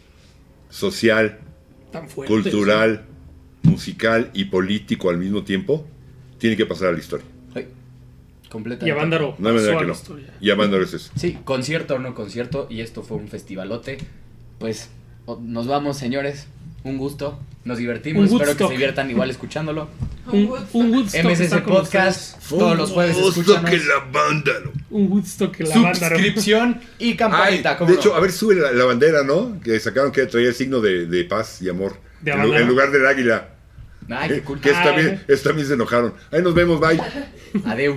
social, Tan fuerte. cultural, musical y político al mismo tiempo, tiene que pasar a la historia. Sí, Y completamente. a Vándaro No hay manera a que la no. historia. Y Avándaro es eso. Sí, concierto o no concierto, y esto fue un festivalote. Pues nos vamos, señores. Un gusto. Nos divertimos. Un Espero que Woodstock. se diviertan igual escuchándolo. Un, un Woodstock MSS Podcast. Todos los jueves Gusto escúchanos. que la Avándaro. Un Woodstock que la Vándaro. Suscripción y Ay, campanita. ¿cómo de no? hecho, a ver, sube la, la bandera, ¿no? Que sacaron que traía el signo de, de paz y amor. De en, Avándaro. en lugar del águila. Ay, qué cool. Que es Ah, también, eh. es también se enojaron. Ahí nos vemos, bye. Adeu.